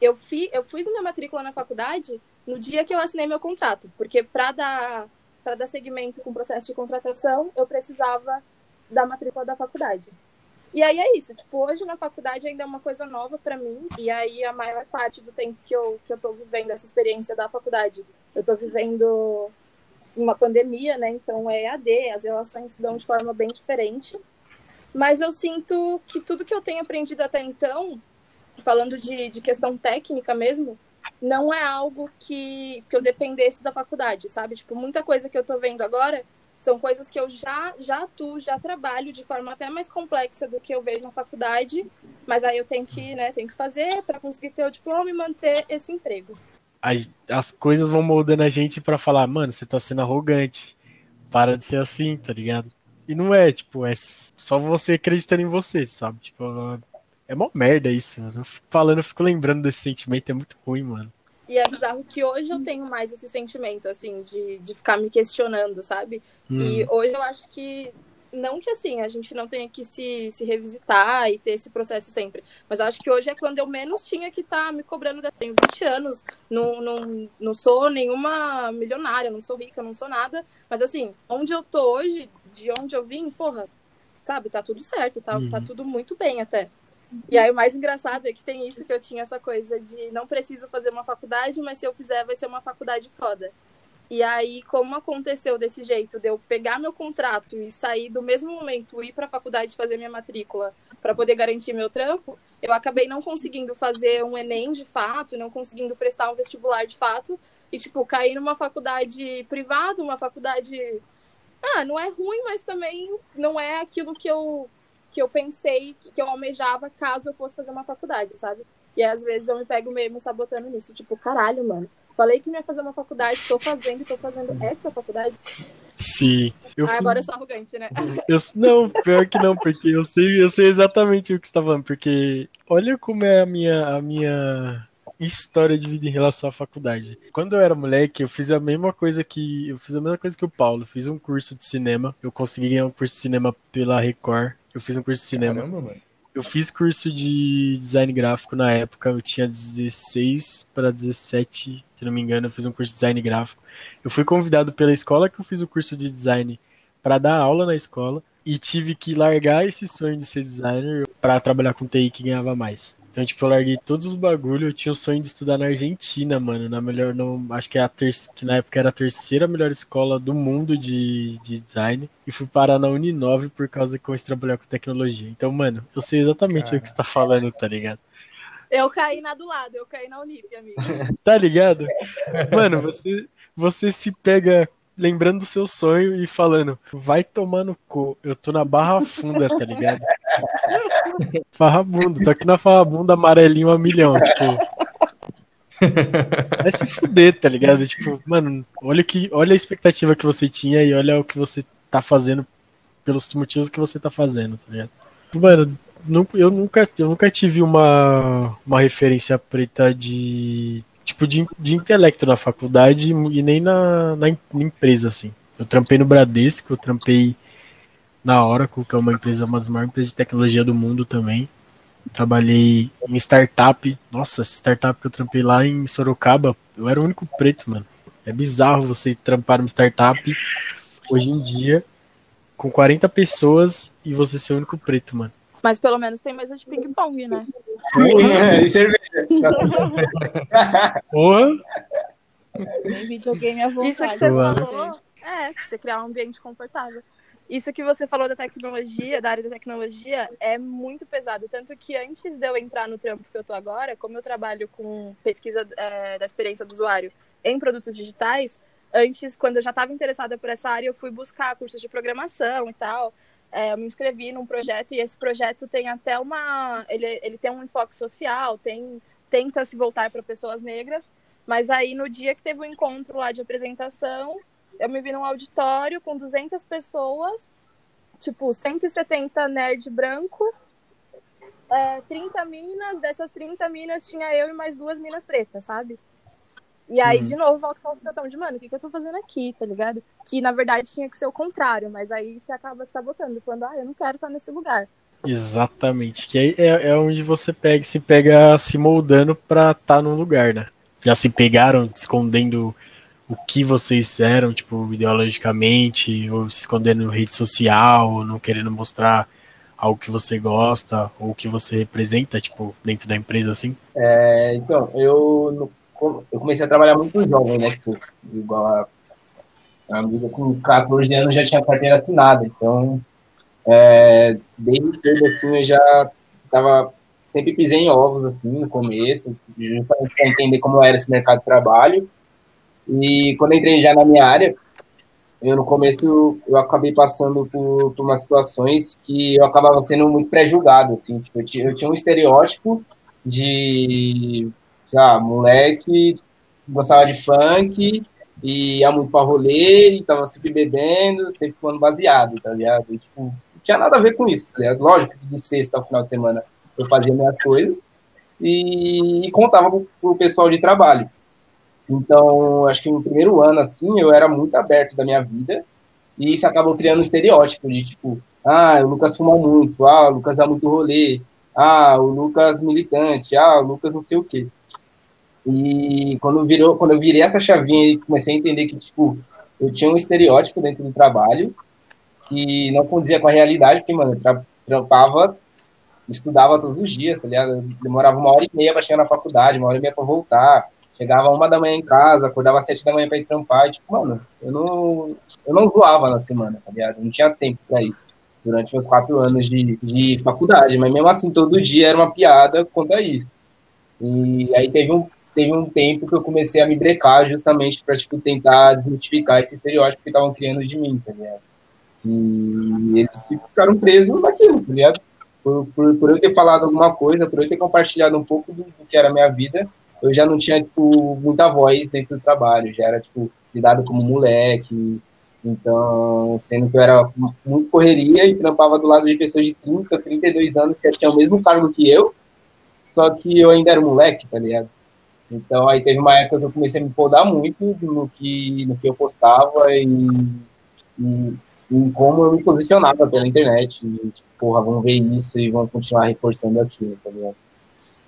eu fi, eu fiz minha matrícula na faculdade no dia que eu assinei meu contrato, porque para dar para dar seguimento com o processo de contratação, eu precisava da matrícula da faculdade. E aí é isso, tipo, hoje na faculdade ainda é uma coisa nova para mim, e aí a maior parte do tempo que eu, que eu tô vivendo essa experiência da faculdade, eu tô vivendo uma pandemia, né? Então é EAD, as relações se dão de forma bem diferente. Mas eu sinto que tudo que eu tenho aprendido até então, falando de, de questão técnica mesmo, não é algo que, que eu dependesse da faculdade, sabe? Tipo, muita coisa que eu tô vendo agora são coisas que eu já, já atuo, já trabalho de forma até mais complexa do que eu vejo na faculdade, mas aí eu tenho que, né, tenho que fazer para conseguir ter o diploma e manter esse emprego as, as coisas vão moldando a gente para falar, mano, você tá sendo arrogante. Para de ser assim, tá ligado? E não é, tipo, é só você acreditando em você, sabe? Tipo, é uma merda isso, mano. Eu fico falando, eu fico lembrando desse sentimento, é muito ruim, mano. E é bizarro que hoje eu tenho mais esse sentimento, assim, de, de ficar me questionando, sabe? Hum. E hoje eu acho que não que assim, a gente não tenha que se, se revisitar e ter esse processo sempre. Mas acho que hoje é quando eu menos tinha que estar tá me cobrando. Eu tenho 20 anos, não, não, não sou nenhuma milionária, não sou rica, não sou nada. Mas assim, onde eu tô hoje, de onde eu vim, porra, sabe, tá tudo certo, tá, tá uhum. tá tudo muito bem até. E aí o mais engraçado é que tem isso que eu tinha essa coisa de não preciso fazer uma faculdade, mas se eu fizer vai ser uma faculdade foda. E aí, como aconteceu desse jeito, de eu pegar meu contrato e sair do mesmo momento, ir para a faculdade fazer minha matrícula para poder garantir meu trampo, eu acabei não conseguindo fazer um Enem de fato, não conseguindo prestar um vestibular de fato, e, tipo, cair numa faculdade privada, uma faculdade. Ah, não é ruim, mas também não é aquilo que eu, que eu pensei, que eu almejava caso eu fosse fazer uma faculdade, sabe? E às vezes eu me pego meio me sabotando nisso, tipo, caralho, mano Falei que não ia fazer uma faculdade, estou fazendo, estou fazendo essa faculdade. Sim. Eu ah, agora eu sou arrogante, né? Eu, não, pior que não, porque eu sei, eu sei exatamente o que você tá falando, porque olha como é a minha, a minha história de vida em relação à faculdade. Quando eu era moleque, eu fiz a mesma coisa que. Eu fiz a mesma coisa que o Paulo. Fiz um curso de cinema. Eu consegui ganhar um curso de cinema pela Record. Eu fiz um curso de cinema. Caramba, mano. Eu fiz curso de design gráfico na época, eu tinha 16 para 17, se não me engano, eu fiz um curso de design gráfico. Eu fui convidado pela escola que eu fiz o curso de design para dar aula na escola e tive que largar esse sonho de ser designer para trabalhar com TI que ganhava mais. Então, tipo, eu larguei todos os bagulho. Eu tinha o sonho de estudar na Argentina, mano. Na melhor, não, acho que é a terceira, que na época era a terceira melhor escola do mundo de, de design. E fui parar na Uninove por causa que eu comecei a trabalhar com tecnologia. Então, mano, eu sei exatamente Cara. o que você tá falando, tá ligado? Eu caí na do lado, eu caí na Unip, amigo. tá ligado? Mano, você, você se pega lembrando do seu sonho e falando, vai tomar no cu, eu tô na barra funda, tá ligado? Farrabundo, tô aqui na farrabunda amarelinho a milhão, tipo. Vai se fuder, tá ligado? Tipo, mano, olha, que, olha a expectativa que você tinha e olha o que você tá fazendo pelos motivos que você tá fazendo, tá ligado? Mano, eu nunca, eu nunca tive uma, uma referência preta de tipo de, de intelecto na faculdade e nem na, na, empresa, assim. Eu trampei no Bradesco, eu trampei na Oracle, que é uma empresa, uma das maiores empresas de tecnologia do mundo também. Trabalhei em startup. Nossa, startup que eu trampei lá em Sorocaba, eu era o único preto, mano. É bizarro você trampar numa startup hoje em dia com 40 pessoas e você ser o único preto, mano. Mas pelo menos tem mesa de ping-pong, né? É, e cerveja. Porra! Tem videogame à vontade. Isso que você falou, é, você criar um ambiente confortável. Isso que você falou da tecnologia, da área da tecnologia, é muito pesado. Tanto que antes de eu entrar no trampo que eu tô agora, como eu trabalho com pesquisa é, da experiência do usuário em produtos digitais, antes, quando eu já estava interessada por essa área, eu fui buscar cursos de programação e tal é, eu me inscrevi num projeto e esse projeto tem até uma. Ele, ele tem um enfoque social, tem, tenta se voltar para pessoas negras, mas aí no dia que teve o um encontro lá de apresentação, eu me vi num auditório com 200 pessoas, tipo 170 nerd branco, é, 30 minas, dessas 30 minas tinha eu e mais duas minas pretas, sabe? E aí, uhum. de novo, volta com a sensação de, mano, o que, que eu tô fazendo aqui, tá ligado? Que na verdade tinha que ser o contrário, mas aí você acaba sabotando, falando, ah, eu não quero estar nesse lugar. Exatamente, que aí é, é onde você pega, se pega se moldando pra estar tá num lugar, né? Já se pegaram escondendo o que vocês eram, tipo, ideologicamente, ou se escondendo em rede social, ou não querendo mostrar algo que você gosta, ou que você representa, tipo, dentro da empresa, assim? É, então, eu eu comecei a trabalhar muito jovem, né? Tipo, igual a, a amiga com 14 anos já tinha carteira assinada. Então, é, desde cedo, assim, eu já tava, sempre pisei em ovos, assim, no começo, justamente para entender como era esse mercado de trabalho. E quando entrei já na minha área, eu no começo eu acabei passando por, por umas situações que eu acabava sendo muito pré-julgado, assim, tipo, eu, tinha, eu tinha um estereótipo de já, moleque gostava de funk e ia muito pra rolê e tava sempre bebendo, sempre ficando baseado, tá ligado? E, tipo, não tinha nada a ver com isso, tá ligado? Lógico que de sexta ao final de semana eu fazia minhas coisas e, e contava pro, pro pessoal de trabalho. Então, acho que no primeiro ano, assim, eu era muito aberto da minha vida e isso acabou criando um estereótipo de, tipo, ah, o Lucas fuma muito, ah, o Lucas dá muito rolê, ah, o Lucas militante, ah, o Lucas não sei o quê. E quando, virou, quando eu virei essa chavinha e comecei a entender que, tipo, eu tinha um estereótipo dentro do trabalho que não condizia com a realidade, porque, mano, eu trampava, estudava todos os dias, tá ligado? Demorava uma hora e meia pra chegar na faculdade, uma hora e meia pra voltar. Chegava uma da manhã em casa, acordava às sete da manhã pra ir trampar. E, tipo, mano, eu não, eu não zoava na semana, tá ligado? Não tinha tempo pra isso durante meus quatro anos de, de faculdade, mas mesmo assim, todo dia era uma piada quanto a isso. E aí teve um, teve um tempo que eu comecei a me brecar justamente para tipo, tentar desmitificar esse estereótipo que estavam criando de mim, tá ligado? E eles ficaram presos naquilo, tá ligado? Por, por, por, eu ter falado alguma coisa, por eu ter compartilhado um pouco do, do, que era a minha vida, eu já não tinha, tipo, muita voz dentro do trabalho, já era, tipo, lidado como moleque, então, sendo que eu era muito correria e trampava do lado de pessoas de 30, 32 anos que tinham o mesmo cargo que eu, só que eu ainda era moleque, tá ligado? Então, aí teve uma época que eu comecei a me podar muito no que, no que eu postava e, e, em como eu me posicionava pela internet. E, tipo, porra, vão ver isso e vão continuar reforçando aquilo, tá ligado?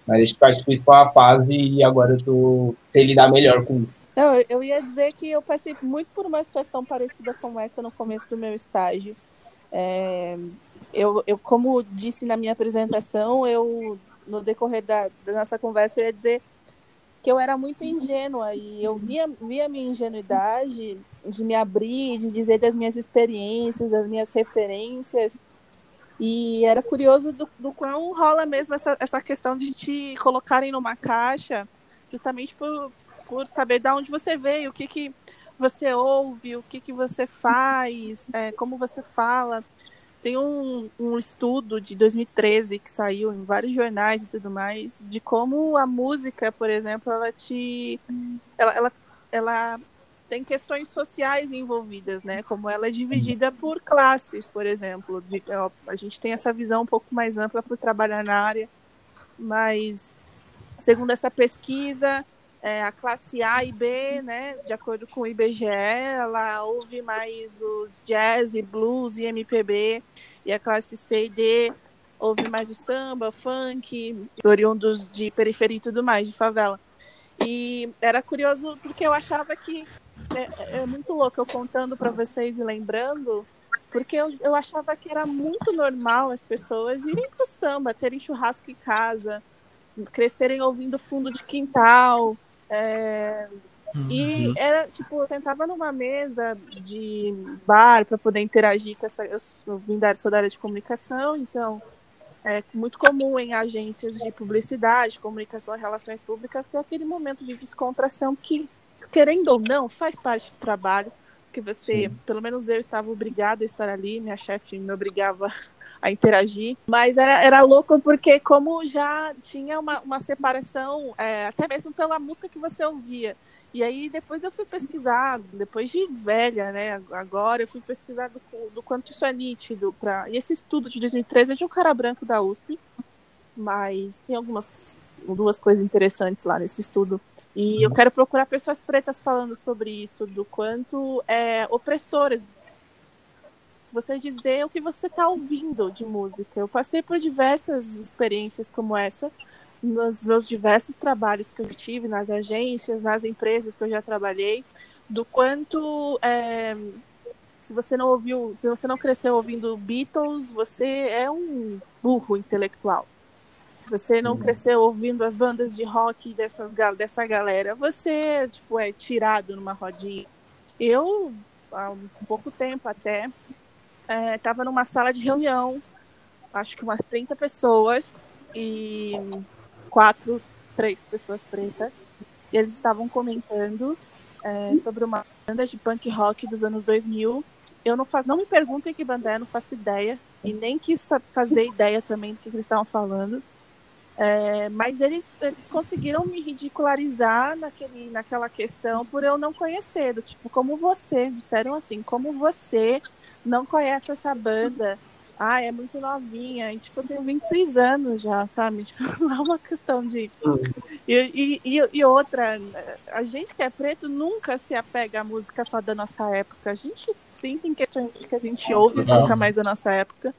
Mas acho que isso foi uma fase e agora eu tô sei lidar melhor com isso. Não, eu ia dizer que eu passei muito por uma situação parecida com essa no começo do meu estágio. É, eu, eu, como disse na minha apresentação, eu no decorrer da, da, nossa conversa eu ia dizer que eu era muito ingênua e eu via, via minha ingenuidade de me abrir, de dizer das minhas experiências, das minhas referências. E era curioso do, do quão rola mesmo essa, essa questão de te colocarem numa caixa, justamente por, por saber de onde você veio, o que, que você ouve, o que, que você faz, é, como você fala. Tem um, um estudo de 2013 que saiu em vários jornais e tudo mais, de como a música, por exemplo, ela te. Ela, ela, ela tem questões sociais envolvidas, né? Como ela é dividida por classes, por exemplo. De, ó, a gente tem essa visão um pouco mais ampla por trabalhar na área, mas segundo essa pesquisa, é, a classe A e B, né, de acordo com o IBGE, ela ouve mais os jazz, blues e MPB, e a classe C e D ouve mais o samba, funk, oriundos de periferia e tudo mais, de favela. E era curioso porque eu achava que é, é muito louco eu contando para vocês e lembrando, porque eu, eu achava que era muito normal as pessoas irem pro samba, terem churrasco em casa, crescerem ouvindo fundo de quintal, é, uhum. E era, tipo, eu sentava numa mesa de bar para poder interagir com essa. Eu vim da, sou da área de comunicação, então é muito comum em agências de publicidade, comunicação e relações públicas ter aquele momento de descontração que, querendo ou não, faz parte do trabalho, que você, Sim. pelo menos eu estava obrigada a estar ali, minha chefe me obrigava a interagir. Mas era, era louco porque como já tinha uma, uma separação, é, até mesmo pela música que você ouvia. E aí depois eu fui pesquisar, depois de velha, né? Agora eu fui pesquisar do, do quanto isso é nítido. Pra... E esse estudo de 2013 é de um cara branco da USP, mas tem algumas duas coisas interessantes lá nesse estudo. E eu quero procurar pessoas pretas falando sobre isso, do quanto é opressoras você dizer o que você está ouvindo de música. Eu passei por diversas experiências como essa, nos meus diversos trabalhos que eu tive, nas agências, nas empresas que eu já trabalhei, do quanto é, se você não ouviu, se você não cresceu ouvindo Beatles, você é um burro intelectual. Se você não uhum. cresceu ouvindo as bandas de rock dessas, dessa galera, você tipo, é tirado numa rodinha. Eu, há um pouco tempo até, estava é, numa sala de reunião, acho que umas 30 pessoas e quatro, três pessoas pretas. E eles estavam comentando é, sobre uma banda de punk rock dos anos 2000. Eu não faço, não me perguntem que banda é, não faço ideia e nem quis fazer ideia também do que eles estavam falando. É, mas eles, eles conseguiram me ridicularizar naquele, naquela questão por eu não conhecer, do tipo, como você, disseram assim, como você não conhece essa banda. Ah, é muito novinha. E, tipo, eu tenho 26 anos já, sabe? Tipo, não é uma questão de. E, e, e, outra, a gente que é preto nunca se apega à música só da nossa época. A gente sim tem questões que a gente ouve música mais da nossa época.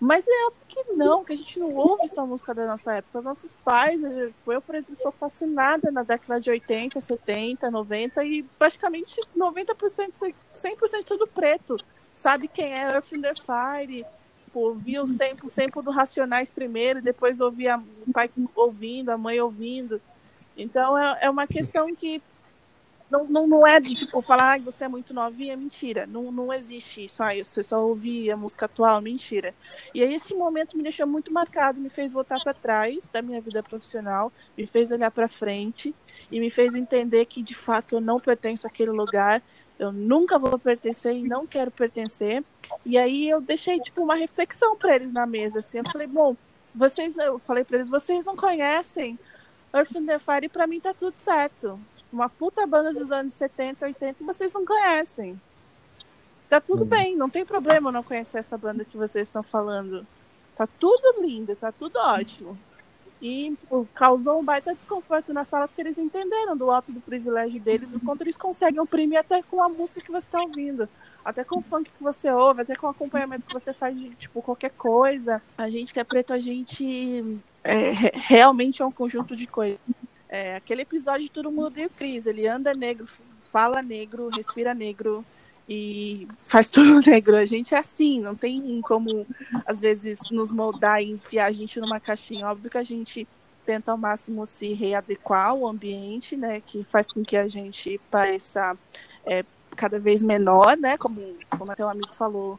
Mas é óbvio que não, que a gente não ouve só música da nossa época. Os nossos pais, eu, por exemplo, sou fascinada na década de 80, 70, 90 e praticamente 90%, 100% tudo preto sabe quem é Earth in the Fire, ouvia o sample, o sample do Racionais primeiro, depois ouvia o pai ouvindo, a mãe ouvindo. Então é, é uma questão que não, não, não é de tipo falar, ah, você é muito novinha, mentira. Não, não existe isso. Ah, você só ouvia música atual, mentira. E aí esse momento me deixou muito marcado, me fez voltar para trás da minha vida profissional, me fez olhar para frente e me fez entender que de fato eu não pertenço àquele lugar eu nunca vou pertencer e não quero pertencer. E aí eu deixei tipo uma reflexão para eles na mesa, assim. Eu falei, bom, vocês, eu falei para eles, vocês não conhecem Earth and the Fire pra mim tá tudo certo. Uma puta banda dos anos 70, 80 e vocês não conhecem. Tá tudo Uhum. bem, não tem problema eu não conhecer essa banda que vocês estão falando. Tá tudo lindo, tá tudo ótimo. E pô, causou um baita desconforto na sala porque eles entenderam do alto do privilégio deles, o quanto eles conseguem oprimir até com a música que você está ouvindo. Até com o funk que você ouve, até com o acompanhamento que você faz de tipo qualquer coisa. A gente que é preto, a gente é, re- realmente é um conjunto de coisas. É, aquele episódio de Todo Mundo Odeia o Cris, ele anda negro, fala negro, respira negro e faz tudo negro. A gente é assim, não tem como, às vezes, nos moldar e enfiar a gente numa caixinha. Óbvio que a gente tenta ao máximo se readequar ao ambiente, né, que faz com que a gente pareça é, cada vez menor, né, como, como até o amigo falou,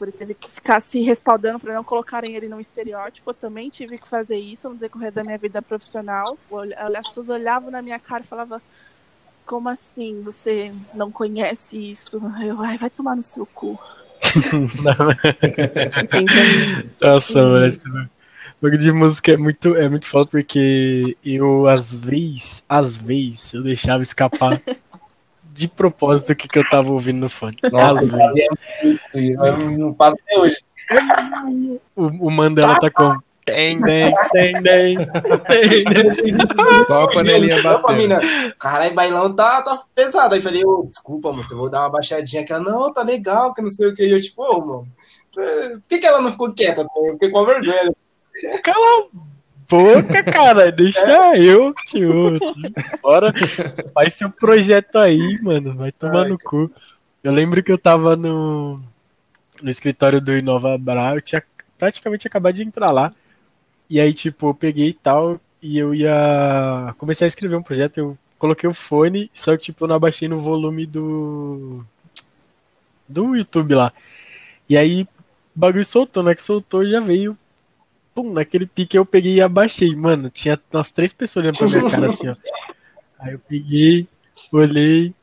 tipo, ele teve que ficar se respaldando para não colocarem ele num estereótipo. Eu também tive que fazer isso no decorrer da minha vida profissional. As pessoas olhavam na minha cara e falavam, como assim você não conhece isso? Eu, ai, vai tomar no seu cu. Nossa, mano, esse bagulho de música é muito, é muito foda porque eu, às vezes, às vezes, eu deixava escapar de propósito o que, que eu tava ouvindo no fone. Vezes. Eu não passo até hoje. O, o Mandela tá com. Tem, tem, tem, tem. Só a panelinha batendo. Caralho, bailão tá, tá pesado. Aí falei, ô, desculpa, moça, eu vou dar uma baixadinha aqui. Ela, não, tá legal, que não sei o que. E eu, tipo, ô, mano, é, por que, que ela não ficou quieta? Eu fiquei com vergonha. Cala a boca, cara. Deixa eu que te ouço. Bora. Faz seu projeto aí, mano. Vai tomar Ai, no cu. Eu lembro que eu tava no, no escritório do Inova Bra, eu tinha praticamente acabado de entrar lá. E aí, tipo, eu peguei e tal, e eu ia começar a escrever um projeto, eu coloquei o fone, só que, tipo, eu não abaixei no volume do do YouTube lá. E aí, o bagulho soltou, né? Que soltou já veio. Pum, naquele pique eu peguei e abaixei. Mano, tinha umas três pessoas olhando pra minha cara assim, ó. Aí eu peguei, olhei,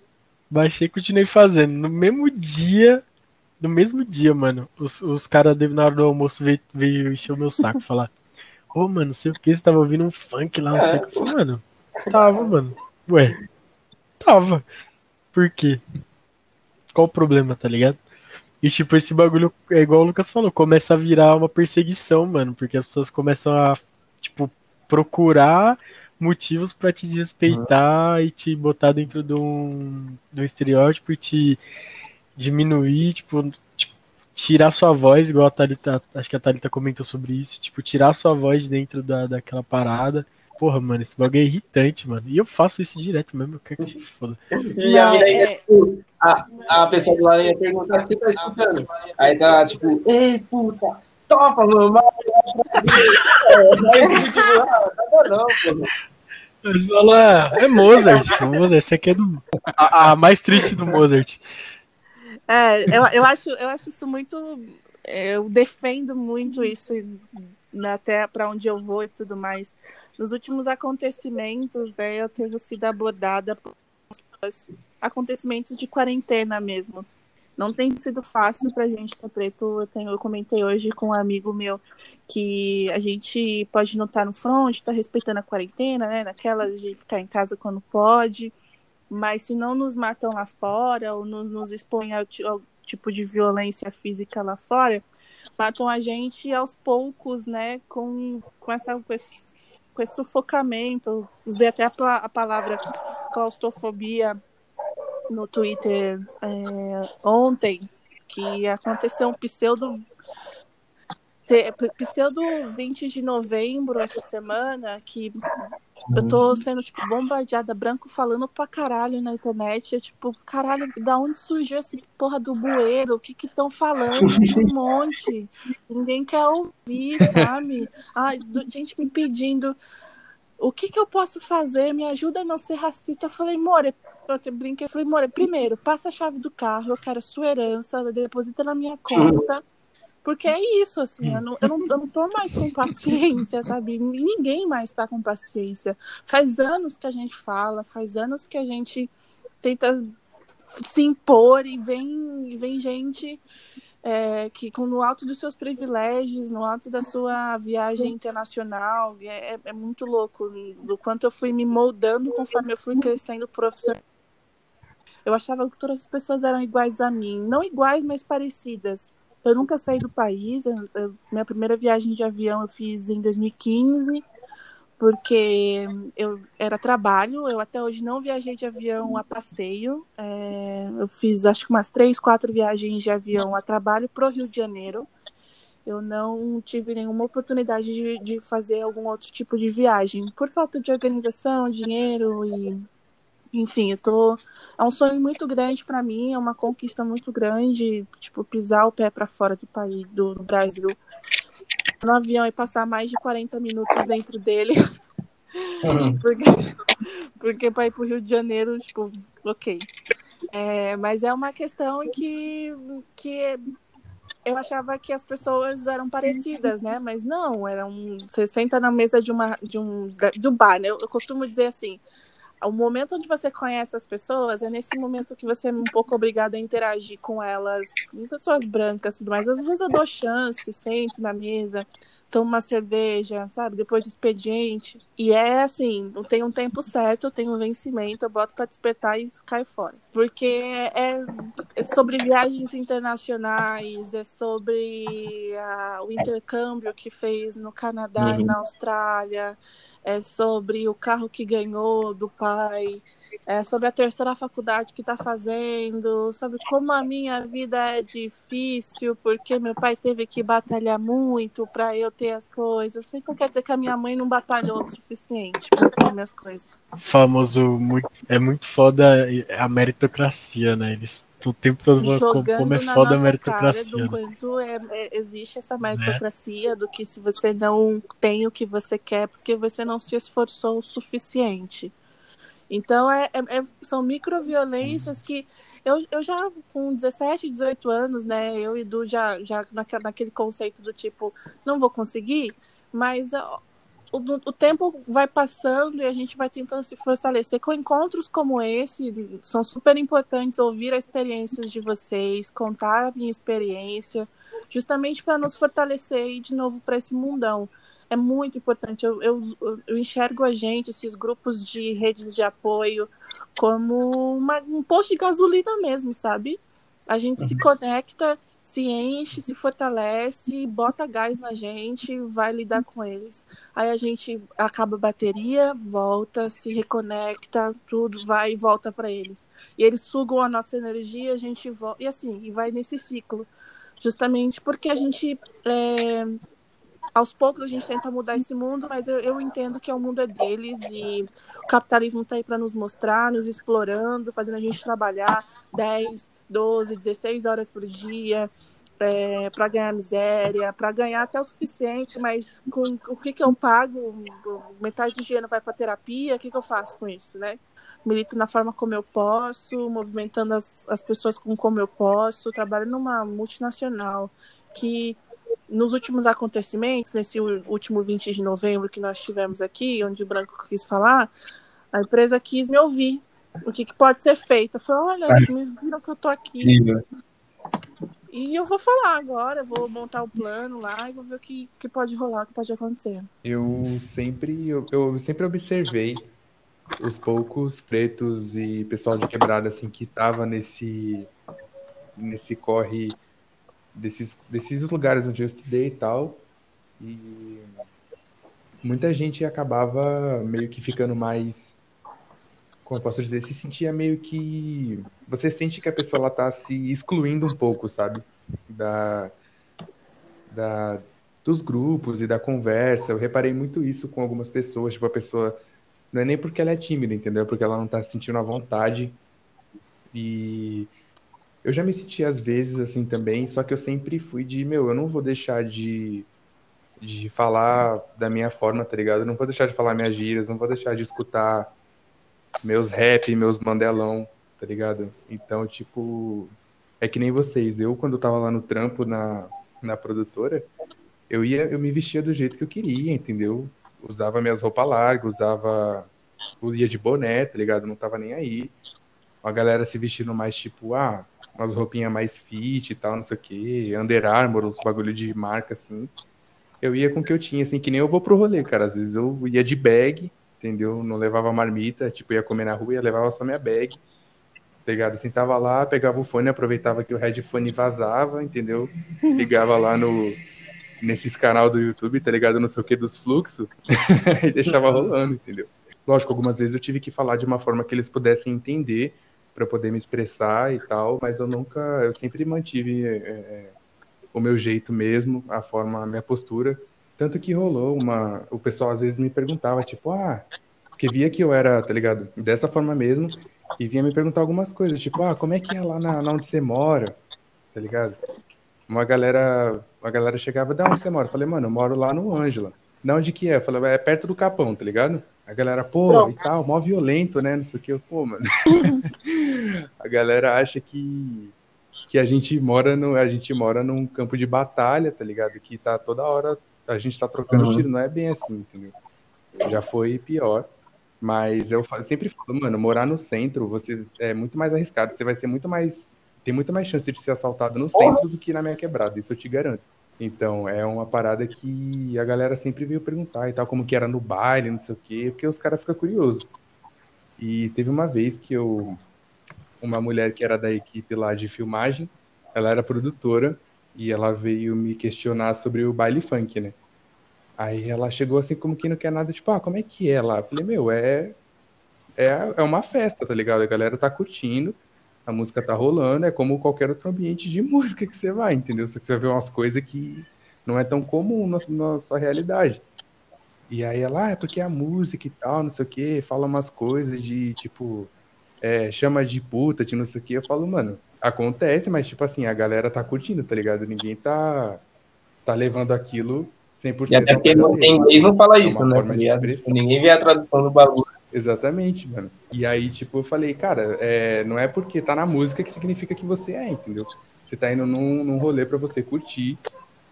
baixei e continuei fazendo. No mesmo dia, no mesmo dia, mano, os, os caras na hora do almoço veio, veio encher o meu saco falar. Ô, mano, não sei o que, você tava ouvindo um funk lá, não sei o que. Mano, tava, mano. Ué, tava. Por quê? Qual o problema, tá ligado? E tipo, esse bagulho é igual o Lucas falou, começa a virar uma perseguição, mano, porque as pessoas começam a, tipo, procurar motivos pra te desrespeitar e te botar dentro de um, de um estereótipo e te diminuir, tipo, tipo, tirar sua voz, igual a Thalita, acho que a Thalita comentou sobre isso, tipo, tirar sua voz dentro da, daquela parada. Porra, mano, esse bagulho é irritante, mano. E eu faço isso direto mesmo, eu quero que se foda. E a Não, mina ainda, é- tipo, a, a pessoa do lado ia perguntar o que você tá escutando. Aí tá, tipo, ei, puta, topa, mano. mas- Aí eu fico, tipo, ah, nada não, pô. Mas fala, é Mozart, Mozart, essa aqui é do, a, a mais triste do Mozart. É, eu, eu, acho, eu acho isso muito. Eu defendo muito isso, até para onde eu vou e tudo mais. Nos últimos acontecimentos, né, eu tenho sido abordada por acontecimentos de quarentena mesmo. Não tem sido fácil pra gente que é preto. Eu, tenho, eu comentei hoje com um amigo meu que a gente pode não estar no front, tá respeitando a quarentena, né? Naquelas de ficar em casa quando pode. Mas se não nos matam lá fora ou nos, nos expõem ao, ao tipo de violência física lá fora, matam a gente aos poucos, né? Com, com, essa, com, esse, com esse sufocamento. Usei até a, a palavra claustrofobia no Twitter é, ontem, que aconteceu um pseudo pseudo 20 de novembro essa semana, que eu tô sendo, tipo, bombardeada, branco falando pra caralho na internet. É tipo, caralho, da onde surgiu esse porra do bueiro? O que que estão falando? Um monte. Ninguém quer ouvir, sabe? Ai, do- gente me pedindo o que que eu posso fazer? Me ajuda a não ser racista. Eu falei, More, eu até brinquei, eu falei, More, primeiro, passa a chave do carro, eu quero a sua herança, deposita na minha conta. Porque é isso, assim, eu não, eu, não, eu não tô mais com paciência, sabe? Ninguém mais tá com paciência. Faz anos que a gente fala, faz anos que a gente tenta se impor e vem, vem gente é, que com, no alto dos seus privilégios, no alto da sua viagem internacional, é, é, é muito louco do quanto eu fui me moldando conforme eu fui crescendo profissional. Eu achava que todas as pessoas eram iguais a mim, não iguais, mas parecidas. Eu nunca saí do país. Eu, eu, minha primeira viagem de avião eu fiz em 2015 porque eu era trabalho, eu até hoje não viajei de avião a passeio, é, eu fiz acho que umas três, quatro viagens de avião a trabalho para o Rio de Janeiro, eu não tive nenhuma oportunidade de, de, fazer algum outro tipo de viagem, por falta de organização, dinheiro e enfim, eu tô é um sonho muito grande para mim, é uma conquista muito grande, tipo pisar o pé para fora do país, do, do Brasil no avião e passar mais de 40 minutos dentro dele. Uhum. porque, porque para ir para o Rio de Janeiro, tipo, ok. É, mas é uma questão que, que eu achava que as pessoas eram parecidas, né? Mas não, eram. Você senta na mesa de, uma, de, um, de um bar, né? Eu, eu costumo dizer assim: o momento onde você conhece as pessoas é nesse momento que você é um pouco obrigado a interagir com elas, com pessoas brancas e tudo mais. Às vezes eu dou chance, sento na mesa, tomo uma cerveja, sabe? Depois do expediente. E é assim, não tem um tempo certo, eu tenho um vencimento, eu boto para despertar e caio fora. Porque é, é sobre viagens internacionais, é sobre a, o intercâmbio que fez no Canadá uhum. e na Austrália é sobre o carro que ganhou do pai, é sobre a terceira faculdade que está fazendo, sobre como a minha vida é difícil, porque meu pai teve que batalhar muito para eu ter as coisas. Isso não quer dizer que a minha mãe não batalhou o suficiente para ter minhas coisas. Famoso, muito, é muito foda a meritocracia, né? Eles o tempo todo Jogando como é foda a meritocracia. do quanto é, é, existe essa meritocracia, né? do que se você não tem o que você quer, porque você não se esforçou o suficiente. Então, é, é, é são microviolências que eu, eu já, com 17, 18 anos, né, eu e Du já, já naquele conceito do tipo, não vou conseguir, mas o, o, tempo vai passando e a gente vai tentando se fortalecer com encontros como esse. São super importantes ouvir as experiências de vocês, contar a minha experiência, justamente para nos fortalecer e de novo para esse mundão. É muito importante. Eu, eu, eu, enxergo a gente, esses grupos de redes de apoio, como uma, um posto de gasolina mesmo, sabe? A gente uhum. se conecta se enche, se fortalece, bota gás na gente, vai lidar com eles. Aí a gente acaba a bateria, volta, se reconecta, tudo vai e volta para eles. E eles sugam a nossa energia, a gente volta. E assim, e vai nesse ciclo. Justamente porque a gente. É... Aos poucos a gente tenta mudar esse mundo, mas eu, eu entendo que o mundo é deles e o capitalismo está aí para nos mostrar, nos explorando, fazendo a gente trabalhar 10, 12, 16 horas por dia é, para ganhar miséria, para ganhar até o suficiente, mas com o que, que eu pago? Metade do dinheiro vai para terapia, o que, que eu faço com isso, né? Milito na forma como eu posso, movimentando as, as pessoas com como eu posso, trabalho numa multinacional que nos últimos acontecimentos, nesse último 20 de novembro que nós tivemos aqui, onde o Branco quis falar, a empresa quis me ouvir o que, que pode ser feito. Eu falei, olha, eles me viram que eu tô aqui. E eu vou falar agora, vou montar o plano lá e vou ver o que, que pode rolar, o que pode acontecer. Eu sempre, eu, eu sempre observei os poucos pretos e pessoal de quebrada assim que tava nesse nesse corre desses desses lugares onde eu estudei e tal. E muita gente acabava meio que ficando mais como eu posso dizer, se sentia meio que. Você sente que a pessoa ela tá se excluindo um pouco, sabe? Da, da, dos grupos e da conversa. Eu reparei muito isso com algumas pessoas. Tipo, a pessoa. Não é nem porque ela é tímida, entendeu? Porque ela não tá se sentindo à vontade. E. Eu já me senti às vezes assim também, só que eu sempre fui de, meu, eu não vou deixar de, de falar da minha forma, tá ligado? Eu não vou deixar de falar minhas gírias, não vou deixar de escutar meus rap, meus mandelão, tá ligado? Então, tipo, é que nem vocês. Eu, quando tava lá no trampo, na, na produtora, eu ia, eu me vestia do jeito que eu queria, entendeu? Usava minhas roupas largas, usava. Ia de boné, tá ligado? Não tava nem aí. uma galera se vestindo mais tipo, ah, umas roupinhas mais fit e tal, não sei o que, Under Armour, uns bagulho de marca assim. Eu ia com o que eu tinha, assim, que nem eu vou pro rolê, cara. Às vezes eu ia de bag, entendeu? Não levava marmita, tipo, ia comer na rua, ia levava só minha bag. Tá? Sentava lá, pegava o fone, aproveitava que o headphone vazava, entendeu? Ligava lá no nesses canal do YouTube, tá ligado? Não sei o que dos fluxos e deixava rolando, entendeu? Lógico, algumas vezes eu tive que falar de uma forma que eles pudessem entender para poder me expressar e tal, mas eu nunca, eu sempre mantive é, é, o meu jeito mesmo, a forma, a minha postura, tanto que rolou uma, o pessoal às vezes me perguntava tipo, ah, porque via que eu era, tá ligado? Dessa forma mesmo e vinha me perguntar algumas coisas, tipo, ah, como é que é lá na, na onde você mora, tá ligado? Uma galera, uma galera chegava, da onde você mora? Eu falei, mano, eu moro lá no Ângela. Da onde que é? Eu falei, é perto do Capão, tá ligado? A galera, pô, e tal, mó violento, né? Não sei o que. Eu, pô, mano. a galera acha que, que a gente mora no, a gente mora num campo de batalha, tá ligado? Que tá toda hora a gente tá trocando uhum. tiro, não é bem assim, entendeu? Já foi pior. Mas eu sempre falo, mano, morar no centro, você é muito mais arriscado, você vai ser muito mais tem muito mais chance de ser assaltado no centro do que na minha quebrada, isso eu te garanto. Então, é uma parada que a galera sempre veio perguntar e tal, como que era no baile, não sei o quê, porque os caras ficam curiosos. E teve uma vez que eu. Uma mulher que era da equipe lá de filmagem, ela era produtora, e ela veio me questionar sobre o baile funk, né? Aí ela chegou assim, como que não quer nada, tipo, ah, como é que é lá? Falei, meu, é, é, é uma festa, tá ligado? A galera tá curtindo, a música tá rolando, é como qualquer outro ambiente de música que você vai, entendeu? Só que você ver umas coisas que não é tão comum na, na sua realidade. E aí ela, ah, é porque é a música e tal, não sei o que, fala umas coisas de, tipo, é, chama de puta, de não sei o que. Eu falo, mano, acontece, mas, tipo assim, a galera tá curtindo, tá ligado? Ninguém tá, tá levando aquilo 100%. E até porque não tem ninguém não fala é isso, né? Ninguém vê a tradução do bagulho. Exatamente, mano. E aí, tipo, eu falei, cara, é, não é porque tá na música que significa que você é, entendeu? Você tá indo num, num rolê pra você curtir,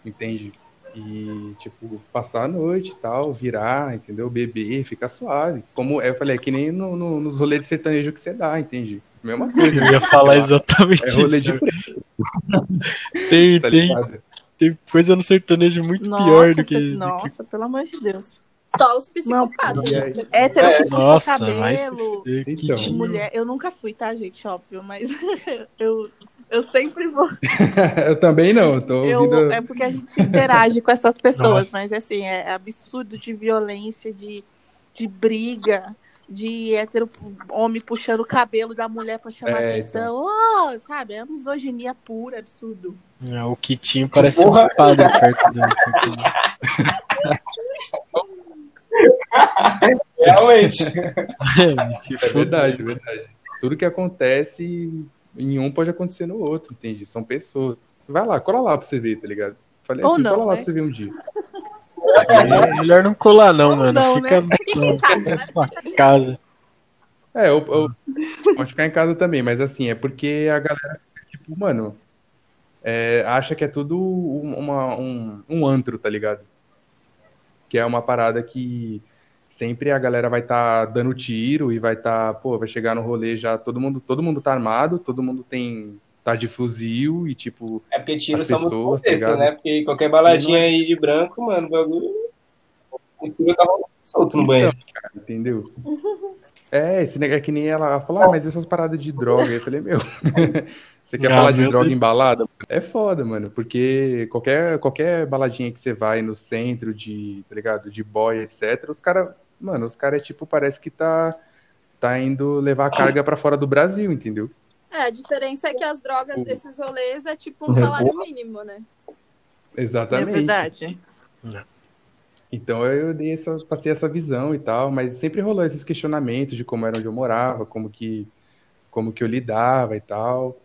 entende? E, tipo, passar a noite e tal, virar, entendeu? Beber, ficar suave. Como eu falei, é que nem no, no, nos rolês de sertanejo que você dá, entende? Mesma coisa. Eu ia falar exatamente é isso. Rolê de preto. tem, tá tem, tem coisa no sertanejo muito nossa, pior do que. Nossa, que... pelo amor de Deus. Só os psicopatas. É Hétero é. que puxa Nossa, cabelo. Então. Mulher, eu nunca fui, tá, gente? Óbvio, mas eu, eu sempre vou. eu também não, tô eu, ouvindo... É porque a gente interage com essas pessoas, Nossa. mas assim, é absurdo de violência, de, de briga, de hétero homem puxando o cabelo da mulher pra chamar é, atenção. Então. Oh, sabe? É misoginia pura, absurdo. É, o Kitinho parece Porra. um padre perto do. Realmente. É, é verdade, é verdade. Tudo que acontece em um pode acontecer no outro, entende? São pessoas. Vai lá, cola lá pra você ver, tá ligado? Falei Ou assim, não, cola lá né? pra você ver um dia. É melhor não colar, não, Ou mano. Não, Fica né? na sua casa. É, eu, eu, pode ficar em casa também, mas assim, é porque a galera, tipo, mano, é, acha que é tudo uma, um, um antro, tá ligado? que é uma parada que sempre a galera vai estar tá dando tiro e vai estar, tá, pô, vai chegar no rolê já todo mundo, todo mundo tá armado, todo mundo tem tá de fuzil e tipo É porque tiros são muito contexto, tá né? Porque qualquer baladinha é... aí de branco, mano, o bagulho o tiro tava solto no então, banheiro. Cara, entendeu? É, esse negócio é que nem ela, ela falou, ah, mas essas paradas de droga. Eu falei, meu, você quer ah, falar de droga Deus. embalada? É foda, mano, porque qualquer, qualquer baladinha que você vai no centro de, tá ligado, de boy, etc, os caras, mano, os caras, tipo, parece que tá, tá indo levar carga para fora do Brasil, entendeu? É, a diferença é que as drogas desses rolês é tipo um salário mínimo, né? Exatamente. É verdade. É. Então eu dei essa, passei essa visão e tal, mas sempre rolou esses questionamentos de como era onde eu morava, como que, como que eu lidava e tal.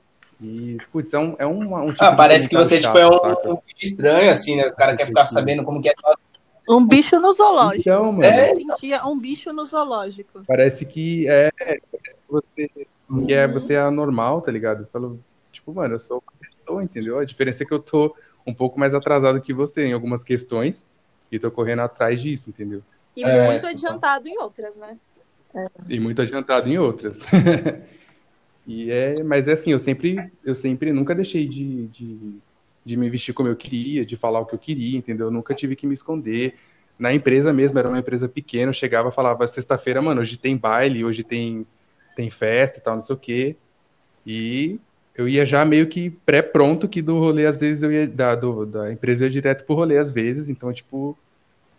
E, putz, é um, é um, um tipo Ah, parece que você chato, tipo, é um, um estranho, assim, né? O cara quer ficar sabendo como que é. Um bicho no zoológico. Então, mano, é? sentia um bicho no zoológico. Parece que é. Parece que você, que é, você é anormal, tá ligado? Falo, tipo, mano, eu sou uma pessoa, entendeu? A diferença é que eu tô um pouco mais atrasado que você em algumas questões. E tô correndo atrás disso, entendeu? E é, muito adiantado em outras, né? E muito adiantado em outras. E é, mas é assim, eu sempre, eu sempre nunca deixei de, de, de me vestir como eu queria, de falar o que eu queria, entendeu? Eu nunca tive que me esconder. Na empresa mesmo, era uma empresa pequena, eu chegava e falava, sexta-feira, mano, hoje tem baile, hoje tem, tem festa e tal, não sei o quê. E eu ia já meio que pré-pronto que do rolê, às vezes, eu ia, da, do, da empresa eu ia direto pro rolê, às vezes, então, tipo,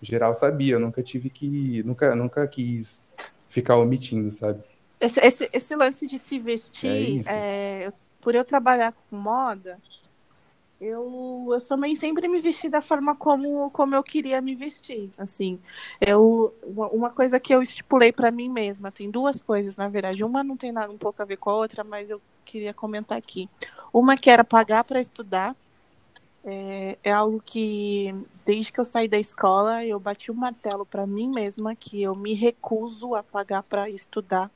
geral sabia, eu nunca tive que, nunca, nunca quis ficar omitindo, sabe? Esse, esse, esse lance de se vestir, é é, por eu trabalhar com moda, eu, eu também sempre me vesti da forma como, como eu queria me vestir. Assim, eu, uma coisa que eu estipulei para mim mesma, tem duas coisas, na verdade. Uma não tem nada um pouco a ver com a outra, mas eu queria comentar aqui. Uma que era pagar para estudar. É, é algo que, desde que eu saí da escola, eu bati o um martelo para mim mesma que eu me recuso a pagar para estudar.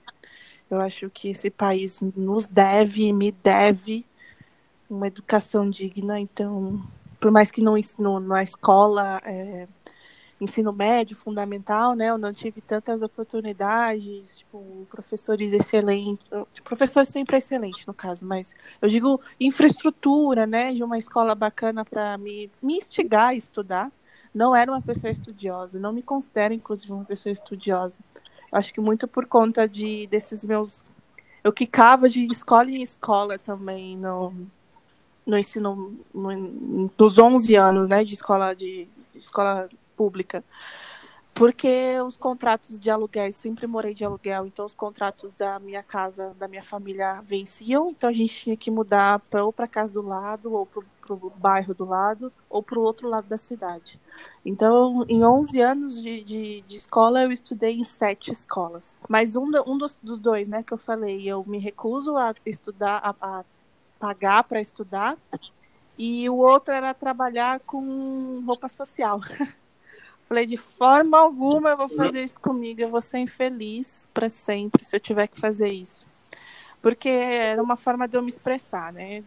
Eu acho que esse país nos deve, me deve uma educação digna. Então, por mais que no ensino, na escola, é, ensino médio, fundamental, né, eu não tive tantas oportunidades, tipo, professores excelentes, professor sempre é excelente no caso, mas eu digo infraestrutura, né, de uma escola bacana para me, me instigar a estudar. Não era uma pessoa estudiosa, não me considero, inclusive, uma pessoa estudiosa. Eu acho que muito por conta de desses meus. Eu quicava de escola em escola também, no, no ensino no, dos 11 anos, né, de escola de, de, escola pública. Porque os contratos de aluguel, sempre morei de aluguel, então os contratos da minha casa, da minha família venciam, então a gente tinha que mudar pra, ou para casa do lado, ou para o bairro do lado, ou para o outro lado da cidade. Então, em 11 anos de, de, de, escola, eu estudei em sete escolas. Mas um, um dos, dos, dois, né, que eu falei, eu me recuso a estudar, a, a pagar para estudar, e o outro era trabalhar com roupa social. Falei, de forma alguma eu vou fazer isso comigo, eu vou ser infeliz para sempre se eu tiver que fazer isso. Porque era uma forma de eu me expressar, né?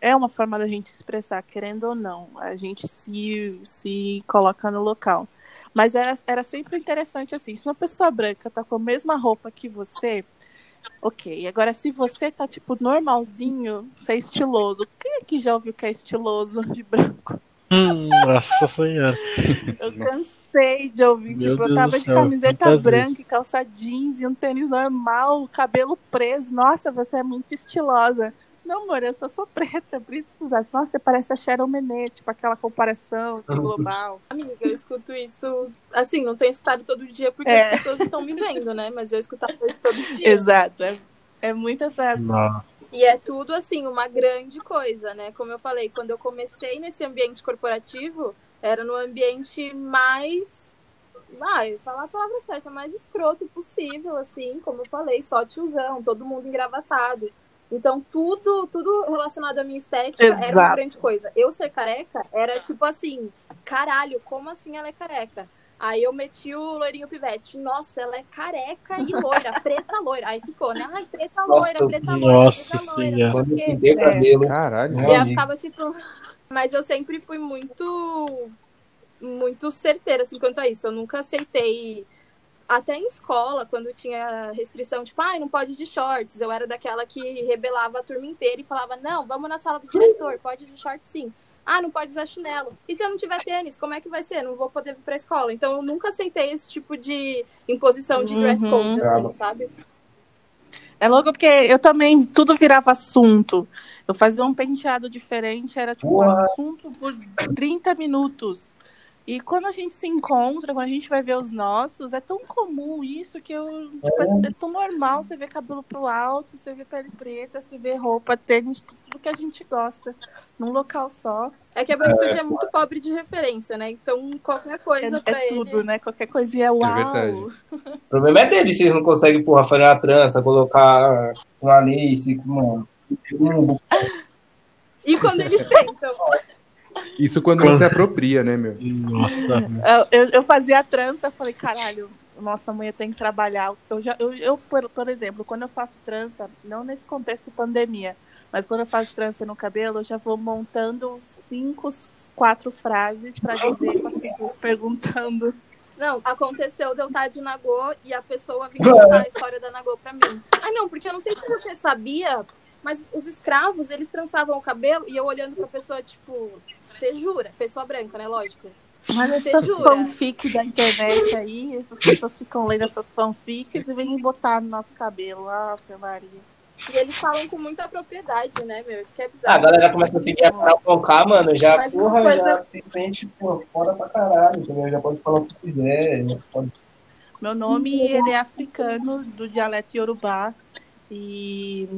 É uma forma da gente expressar, querendo ou não. A gente se, se coloca no local. Mas era, era sempre interessante assim, se uma pessoa branca tá com a mesma roupa que você, Ok, agora se você tá, tipo, normalzinho, você é estiloso. Quem que já ouviu que é estiloso de branco? Hum, nossa senhora. Eu cansei de ouvir. Meu tipo, Deus eu tava de camiseta branca, calça jeans e um tênis normal, cabelo preso. Nossa, você é muito estilosa. Não, amor, eu só sou preta, por isso que vocês acham. Nossa, você parece a Sharon Menezes, tipo aquela comparação global. Amiga, eu escuto isso, assim, não tenho escutado todo dia porque é. as pessoas estão me vendo, né? Mas eu escutava isso todo dia. Exato, é, é muito essa... Nossa. E é tudo, assim, uma grande coisa, né? Como eu falei, quando eu comecei nesse ambiente corporativo, era no ambiente mais ah, falar a palavra certa, mais escroto possível, assim, como eu falei, só tiozão, todo mundo engravatado. Então, tudo, tudo relacionado à minha estética Exato. era uma grande coisa. Eu ser careca era tipo assim, caralho, como assim ela é careca? Aí eu meti o loirinho pivete. Nossa, ela é careca e loira, preta loira. Aí ficou, né? Ai, preta loira, nossa, preta loira, nossa preta loira. Quando eu cabelo. Caralho. E eu ficava tipo. Mas eu sempre fui muito. Muito certeira, assim, quanto a isso. Eu nunca aceitei até em escola, quando tinha restrição, tipo, ai, ah, não pode ir de shorts, eu era daquela que rebelava a turma inteira e falava, não, vamos na sala do diretor, pode ir de shorts sim. Ah, não pode usar chinelo. E se eu não tiver tênis, como é que vai ser? Não vou poder ir pra escola. Então eu nunca aceitei esse tipo de imposição de dress uhum. code, uhum. assim, sabe? É louco porque eu também, tudo virava assunto. Eu fazia um penteado diferente, era tipo um assunto por 30 minutos. E quando a gente se encontra, quando a gente vai ver os nossos, é tão comum isso que eu, tipo, é. é. tão normal você ver cabelo pro alto, você ver pele preta, você ver roupa, tênis, tudo que a gente gosta, num local só. É que a branquitude é, é muito pobre de referência, né? Então qualquer coisa é, pra é tudo, eles... né? Qualquer coisinha é uau. É o problema é deles, vocês não conseguem, porra, fazer uma trança, colocar um lace, mano. E quando eles sentam? Isso quando você apropria, né, meu? Nossa. Eu, eu fazia a trança, falei, caralho, nossa, amanhã tem que trabalhar. Eu, já, eu, eu por, por, exemplo, quando eu faço trança, não nesse contexto pandemia, mas quando eu faço trança no cabelo, eu já vou montando cinco, quatro frases para dizer para as pessoas perguntando Não, aconteceu de eu estar de Nagô e a pessoa vir contar a história da Nagô pra mim. Ah, não, porque eu não sei se você sabia, mas os escravos, eles trançavam o cabelo e eu olhando pra pessoa, tipo, você jura? Pessoa branca, né? Lógico. Mas essas jura? fanfics da internet aí, essas pessoas ficam lendo essas fanfics e vêm botar no nosso cabelo. Ah, Maria. E eles falam com muita propriedade, né, meu? Isso que é Ah, a bizarro. galera começa a seguir a Carol Conká, mano, já, Mas porra, coisa- já se sente, pô, foda pra caralho, entendeu? Já pode falar o que quiser, já pode... Meu nome ele é africano, do dialeto Yorubá. E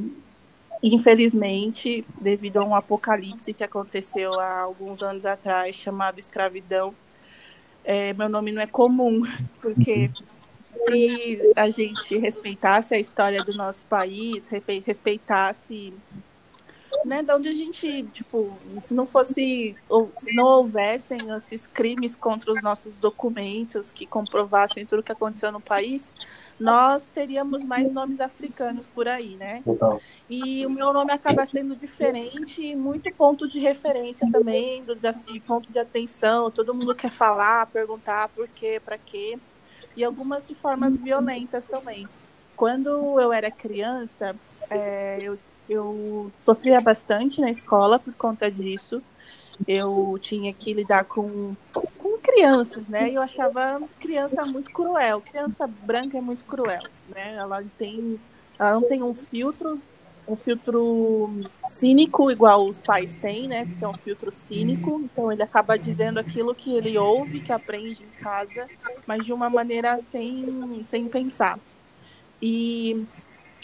infelizmente, devido a um apocalipse que aconteceu há alguns anos atrás, chamado escravidão, é, meu nome não é comum, porque se a gente respeitasse a história do nosso país, respe- respeitasse né, de onde a gente, tipo, se não fosse, se não houvessem esses crimes contra os nossos documentos que comprovassem tudo que aconteceu no país, nós teríamos mais nomes africanos por aí, né? E o meu nome acaba sendo diferente e muito ponto de referência também, do, de ponto de atenção. Todo mundo quer falar, perguntar por quê, para quê. E algumas de formas violentas também. Quando eu era criança, é, eu, eu sofria bastante na escola por conta disso. Eu tinha que lidar com crianças, né? Eu achava criança muito cruel. Criança branca é muito cruel, né? Ela tem, ela não tem um filtro um filtro cínico igual os pais têm, né? Porque é um filtro cínico, então ele acaba dizendo aquilo que ele ouve, que aprende em casa, mas de uma maneira sem, sem pensar. E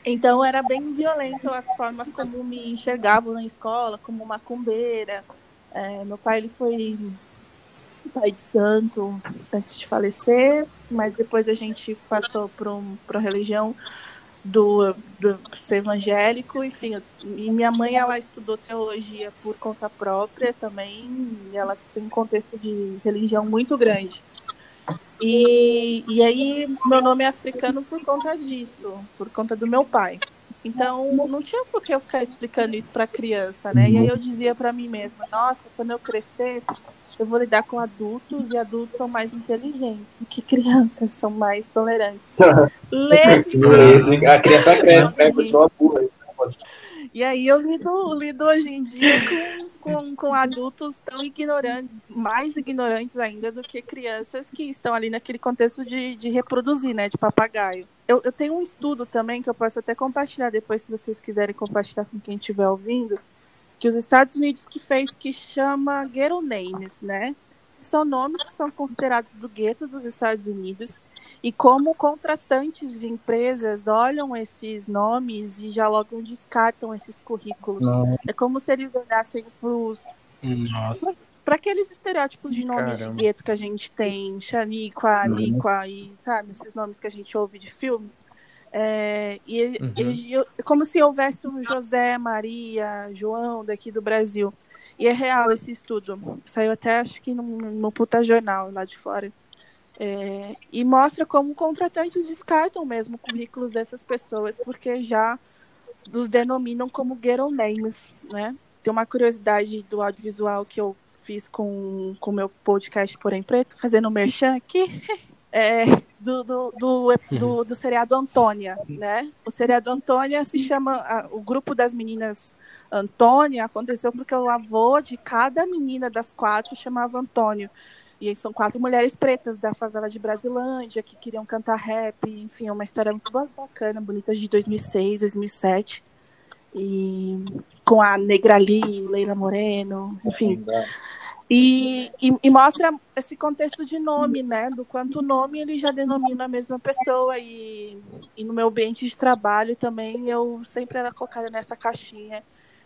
então era bem violento as formas como me enxergavam na escola, como macumbeira. É, meu pai ele foi pai de santo antes de falecer, mas depois a gente passou para um, a religião do, do ser evangélico, enfim. E minha mãe, ela estudou teologia por conta própria também, ela tem um contexto de religião muito grande. E, e aí, meu nome é africano por conta disso, por conta do meu pai. Então, não tinha por que eu ficar explicando isso para criança, né? E aí eu dizia para mim mesma, nossa, quando eu crescer, eu vou lidar com adultos e adultos são mais inteligentes do que crianças, são mais tolerantes. Lê A criança cresce, né? Continua burra. E aí eu lido, lido hoje em dia com, com, com adultos tão ignorantes, mais ignorantes ainda do que crianças que estão ali naquele contexto de, de reproduzir, né? De papagaio. Eu, eu tenho um estudo também que eu posso até compartilhar depois, se vocês quiserem compartilhar com quem estiver ouvindo, que os Estados Unidos que fez que chama Ghetto Names, né? São nomes que são considerados do gueto dos Estados Unidos e como contratantes de empresas olham esses nomes e já logo descartam esses currículos. Não. É como se eles olhassem Nossa. Para aqueles estereótipos de nomes Caramba. de gueto que a gente tem, Xaniqua, Aniqua e sabe, esses nomes que a gente ouve de filme. É, e Uhum. eu- é como se houvesse um José, Maria, João daqui do Brasil. E é real esse estudo. Saiu até acho que num, num puta jornal lá de fora. É, e mostra como contratantes descartam mesmo currículos dessas pessoas, porque já os denominam como ghetto names, né? Tem uma curiosidade do audiovisual que eu fiz com o meu podcast Porém Preto, fazendo merchan aqui, é, do, do, do, do, do seriado Antônia, né? O seriado Antônia se chama, a- o grupo das meninas Antônia aconteceu porque o avô de cada menina das quatro chamava Antônio. E são quatro mulheres pretas da favela de Brasilândia que queriam cantar rap, enfim, é uma história muito ba- bacana, bonita de 2006, 2007. E com a Negrali, Leila Moreno, enfim. E, e, e mostra esse contexto de nome, né? Do quanto o nome ele já denomina a mesma pessoa. E, e no meu ambiente de trabalho também eu sempre era colocada nessa caixinha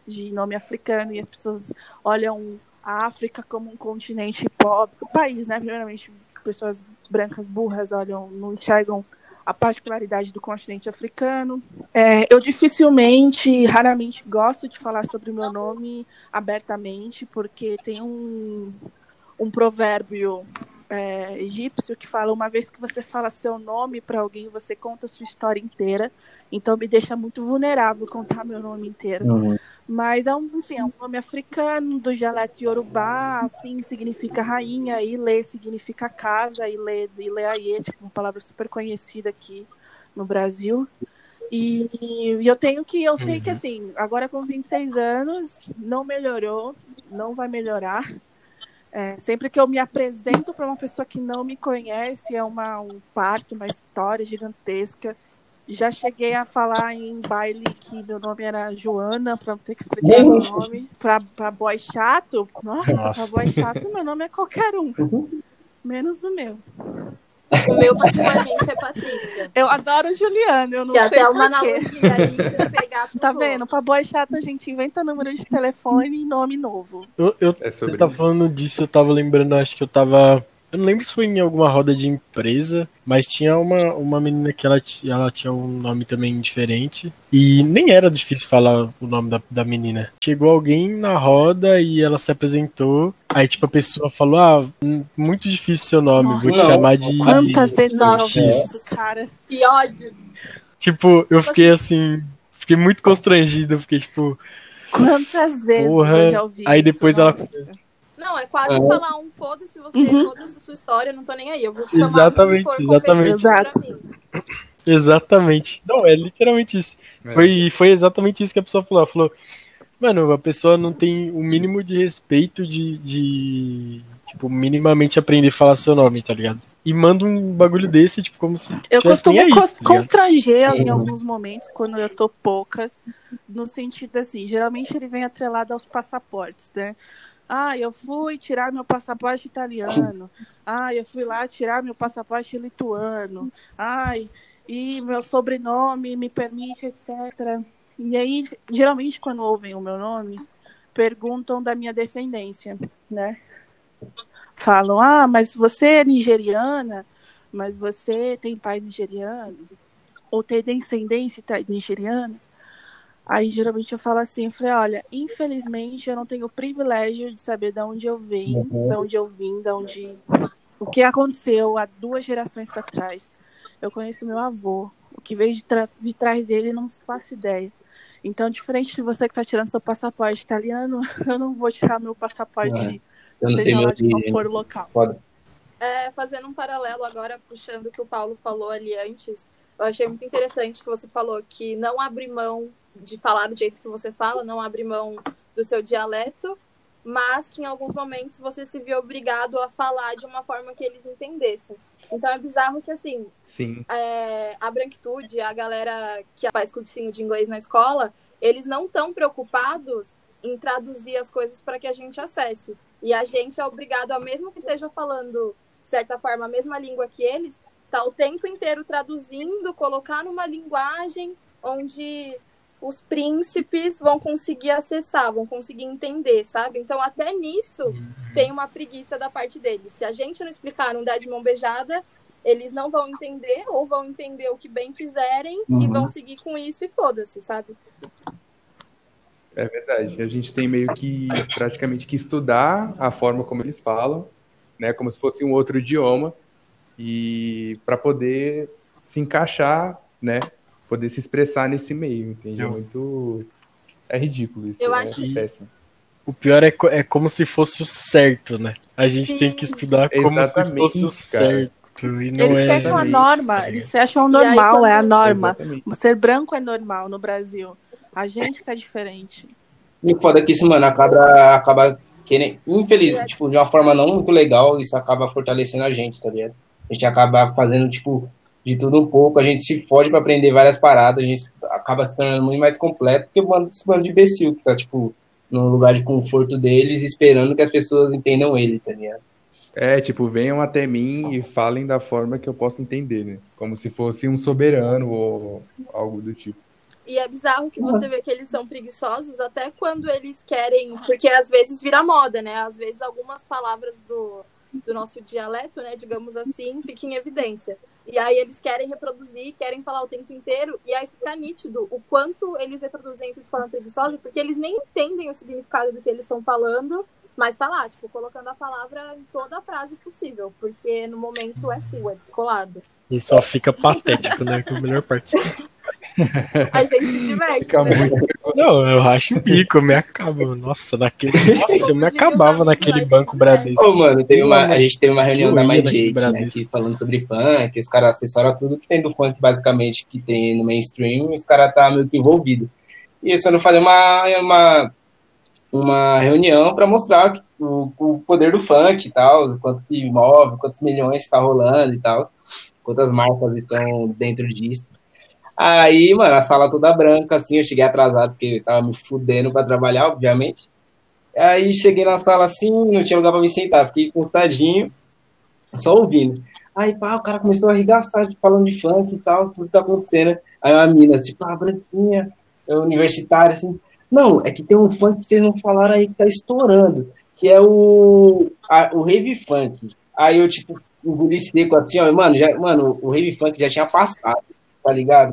de nome africano. E as pessoas olham a África como um continente pobre. O país, né? Primeiramente, pessoas brancas burras olham, não enxergam a particularidade do continente africano. É, eu dificilmente, raramente gosto de falar sobre o meu nome abertamente, porque tem um, um provérbio é, egípcio que fala uma vez que você fala seu nome para alguém, você conta sua história inteira. Então me deixa muito vulnerável contar meu nome inteiro. Uhum. Mas é um, enfim, é um nome africano do dialeto yorubá, assim significa rainha, Ile significa casa, Ile, Ile Aie, tipo, uma palavra super conhecida aqui no Brasil. E, e eu tenho que, eu sei que Uhum. assim, agora com 26 anos, não melhorou, não vai melhorar. É, sempre que eu me apresento para uma pessoa que não me conhece, é uma, um parto, uma história gigantesca. Já cheguei a falar em baile que meu nome era Joana, para não ter que explicar meu nome. Para boy chato, nossa, Nossa. boy chato, meu nome é qualquer um, menos o meu. O meu, particularmente, é Patrícia. Eu adoro o Juliano, eu não Que é sei até uma quê. analogia aí pra você pegar Tá vô. vendo? Pra boy chato, a gente inventa número de telefone e nome novo. Eu, eu, É sobre Você tá falando disso, eu tava lembrando, acho que eu tava. Eu não lembro se foi em alguma roda de empresa, mas tinha uma, uma menina que ela, ela tinha um nome também diferente. E nem era difícil falar o nome da, da menina. Chegou alguém na roda e ela se apresentou. Aí, tipo, a pessoa falou: Ah, hum, muito difícil seu nome, vou te Nossa. chamar de. Quantas vezes eu já Nossa. ouvi isso, cara? Que ódio. Tipo, eu fiquei assim. Fiquei muito constrangido. eu Fiquei tipo. Quantas vezes Porra. eu já ouvi Aí isso? depois ela- nossa. Não, é quase É. falar um foda-se você, Uhum. foda-se a sua história, não tô nem aí. Eu vou chamar Exatamente, for, exatamente. Exato. Exatamente. Não, é literalmente isso. É. Foi, foi exatamente isso que a pessoa falou. Ela falou, mano, a pessoa não tem o mínimo de respeito de, de tipo, minimamente aprender a falar seu nome, tá ligado? E manda um bagulho desse, tipo, como se Eu costumo aí, tá constranger em Uhum. alguns momentos, quando eu tô poucas, no sentido assim, geralmente ele vem atrelado aos passaportes, né? Ah, eu fui tirar meu passaporte italiano. Ah, eu fui lá tirar meu passaporte lituano. Ai, e meu sobrenome me permite, etc. E aí, geralmente, quando ouvem o meu nome, perguntam da minha descendência, né? Falam, ah, mas você é nigeriana? Mas você tem pai nigeriano? Ou tem descendência nigeriana? Aí geralmente eu falo assim, eu falei, olha, infelizmente eu não tenho o privilégio de saber de onde eu venho, Uhum. de onde eu vim, de onde o que aconteceu há duas gerações para trás. Eu conheço meu avô, o que veio de, tra- de trás dele não se faço ideia. Então, diferente de você que está tirando seu passaporte italiano, eu não vou tirar meu passaporte, Eu não sei seja lá de qual for o local. É, fazendo um paralelo agora, puxando o que o Paulo falou ali antes, eu achei muito interessante que você falou que não abre mão de falar do jeito que você fala, não abre mão do seu dialeto, mas que em alguns momentos você se viu obrigado a falar de uma forma que eles entendessem. Então é bizarro que, assim, Sim, é, a branquitude, a galera que faz cursinho de inglês na escola, eles não estão preocupados em traduzir as coisas para que a gente acesse. E a gente é obrigado, a mesmo que esteja falando, de certa forma, a mesma língua que eles, tá o tempo inteiro traduzindo, colocar numa linguagem onde os príncipes vão conseguir acessar, vão conseguir entender, sabe? Então, até nisso, tem uma preguiça da parte deles. Se a gente não explicar, não der de mão beijada, eles não vão entender, ou vão entender o que bem quiserem e Uhum. vão seguir com isso e foda-se, sabe? é verdade. A gente tem meio que praticamente que estudar a forma como eles falam, né, como se fosse um outro idioma, e para poder se encaixar, né, poder se expressar nesse meio, entende? É Eu- muito é ridículo isso, Eu é acho- péssimo. O pior é, co- é como se fosse o certo, né? A gente Sim. tem que estudar como Exatamente, se fosse o cara. certo. E não Eles é se acham a norma, tá eles ligado? se acham E aí, normal, quando- é a norma. Exatamente. Ser branco é normal no Brasil. A gente que é diferente. E o foda é que isso, mano, acaba, acaba querendo, infeliz, tipo, de uma forma não muito legal, isso acaba fortalecendo a gente, tá ligado? A gente acaba fazendo, tipo, de tudo um pouco, a gente se fode pra aprender várias paradas, a gente acaba se tornando muito mais completo que o bando, esse bando de imbecil que tá, tipo, no lugar de conforto deles, esperando que as pessoas entendam ele, tá ligado? É, tipo, venham até mim e falem da forma que eu possa entender, né? Como se fosse um soberano ou algo do tipo. E é bizarro que você vê que eles são preguiçosos até quando eles querem, porque às vezes vira moda, né? Às vezes algumas palavras do, do nosso dialeto, né, digamos assim, ficam em evidência. E aí eles querem reproduzir, querem falar o tempo inteiro, e aí fica nítido o quanto eles reproduzem isso de forma preguiçosa, porque eles nem entendem o significado do que eles estão falando, Mas tá lá, tipo, colocando a palavra em toda a frase possível, porque no momento é full, é descolado. E só fica patético, né? Que é a melhor parte. A gente se diverte. Né? muito. Não, eu racho o bico, eu me acabo. Nossa, naquele. Nossa, eu me acabava naquele banco Bradesco. Ô, mano, teve uma, a gente teve uma reunião Eu da ia My naquele Jake, né, que falando sobre funk, os caras acessaram tudo que tem do funk, basicamente, que tem no mainstream, e os caras tá meio que envolvido. E isso eu não falei uma, uma, uma reunião pra mostrar que- o, o poder do funk e tal, quanto que move, quantos milhões tá rolando e tal, quantas marcas estão dentro disso. Aí, mano, a sala toda branca, assim, eu cheguei atrasado porque tava me fudendo pra trabalhar, obviamente. Aí cheguei na sala assim, não tinha lugar pra me sentar, fiquei encostadinho, só ouvindo. Aí, pá, o cara começou a arregaçar, tipo, falando de funk e tal, tudo que tá acontecendo. Aí uma mina, tipo, ah, branquinha, é universitária, assim, não, é que tem um funk que vocês não falaram aí que tá estourando, que é o, a- o rave funk. Aí eu, tipo, engoli seco assim, ó, mano, já, mano, o rave funk já tinha passado, tá ligado?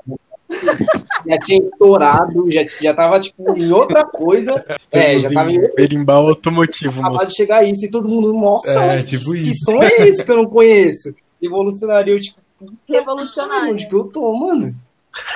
Já tinha estourado, já, já tava, tipo, em outra coisa. É, já tava em berimbau automotivo, acabou moço. de chegar isso e todo mundo, nossa, É, mas tipo que, que isso. som é esse que eu não conheço? Evolucionário, eu, tipo, Revolucionário. onde que eu tô, mano?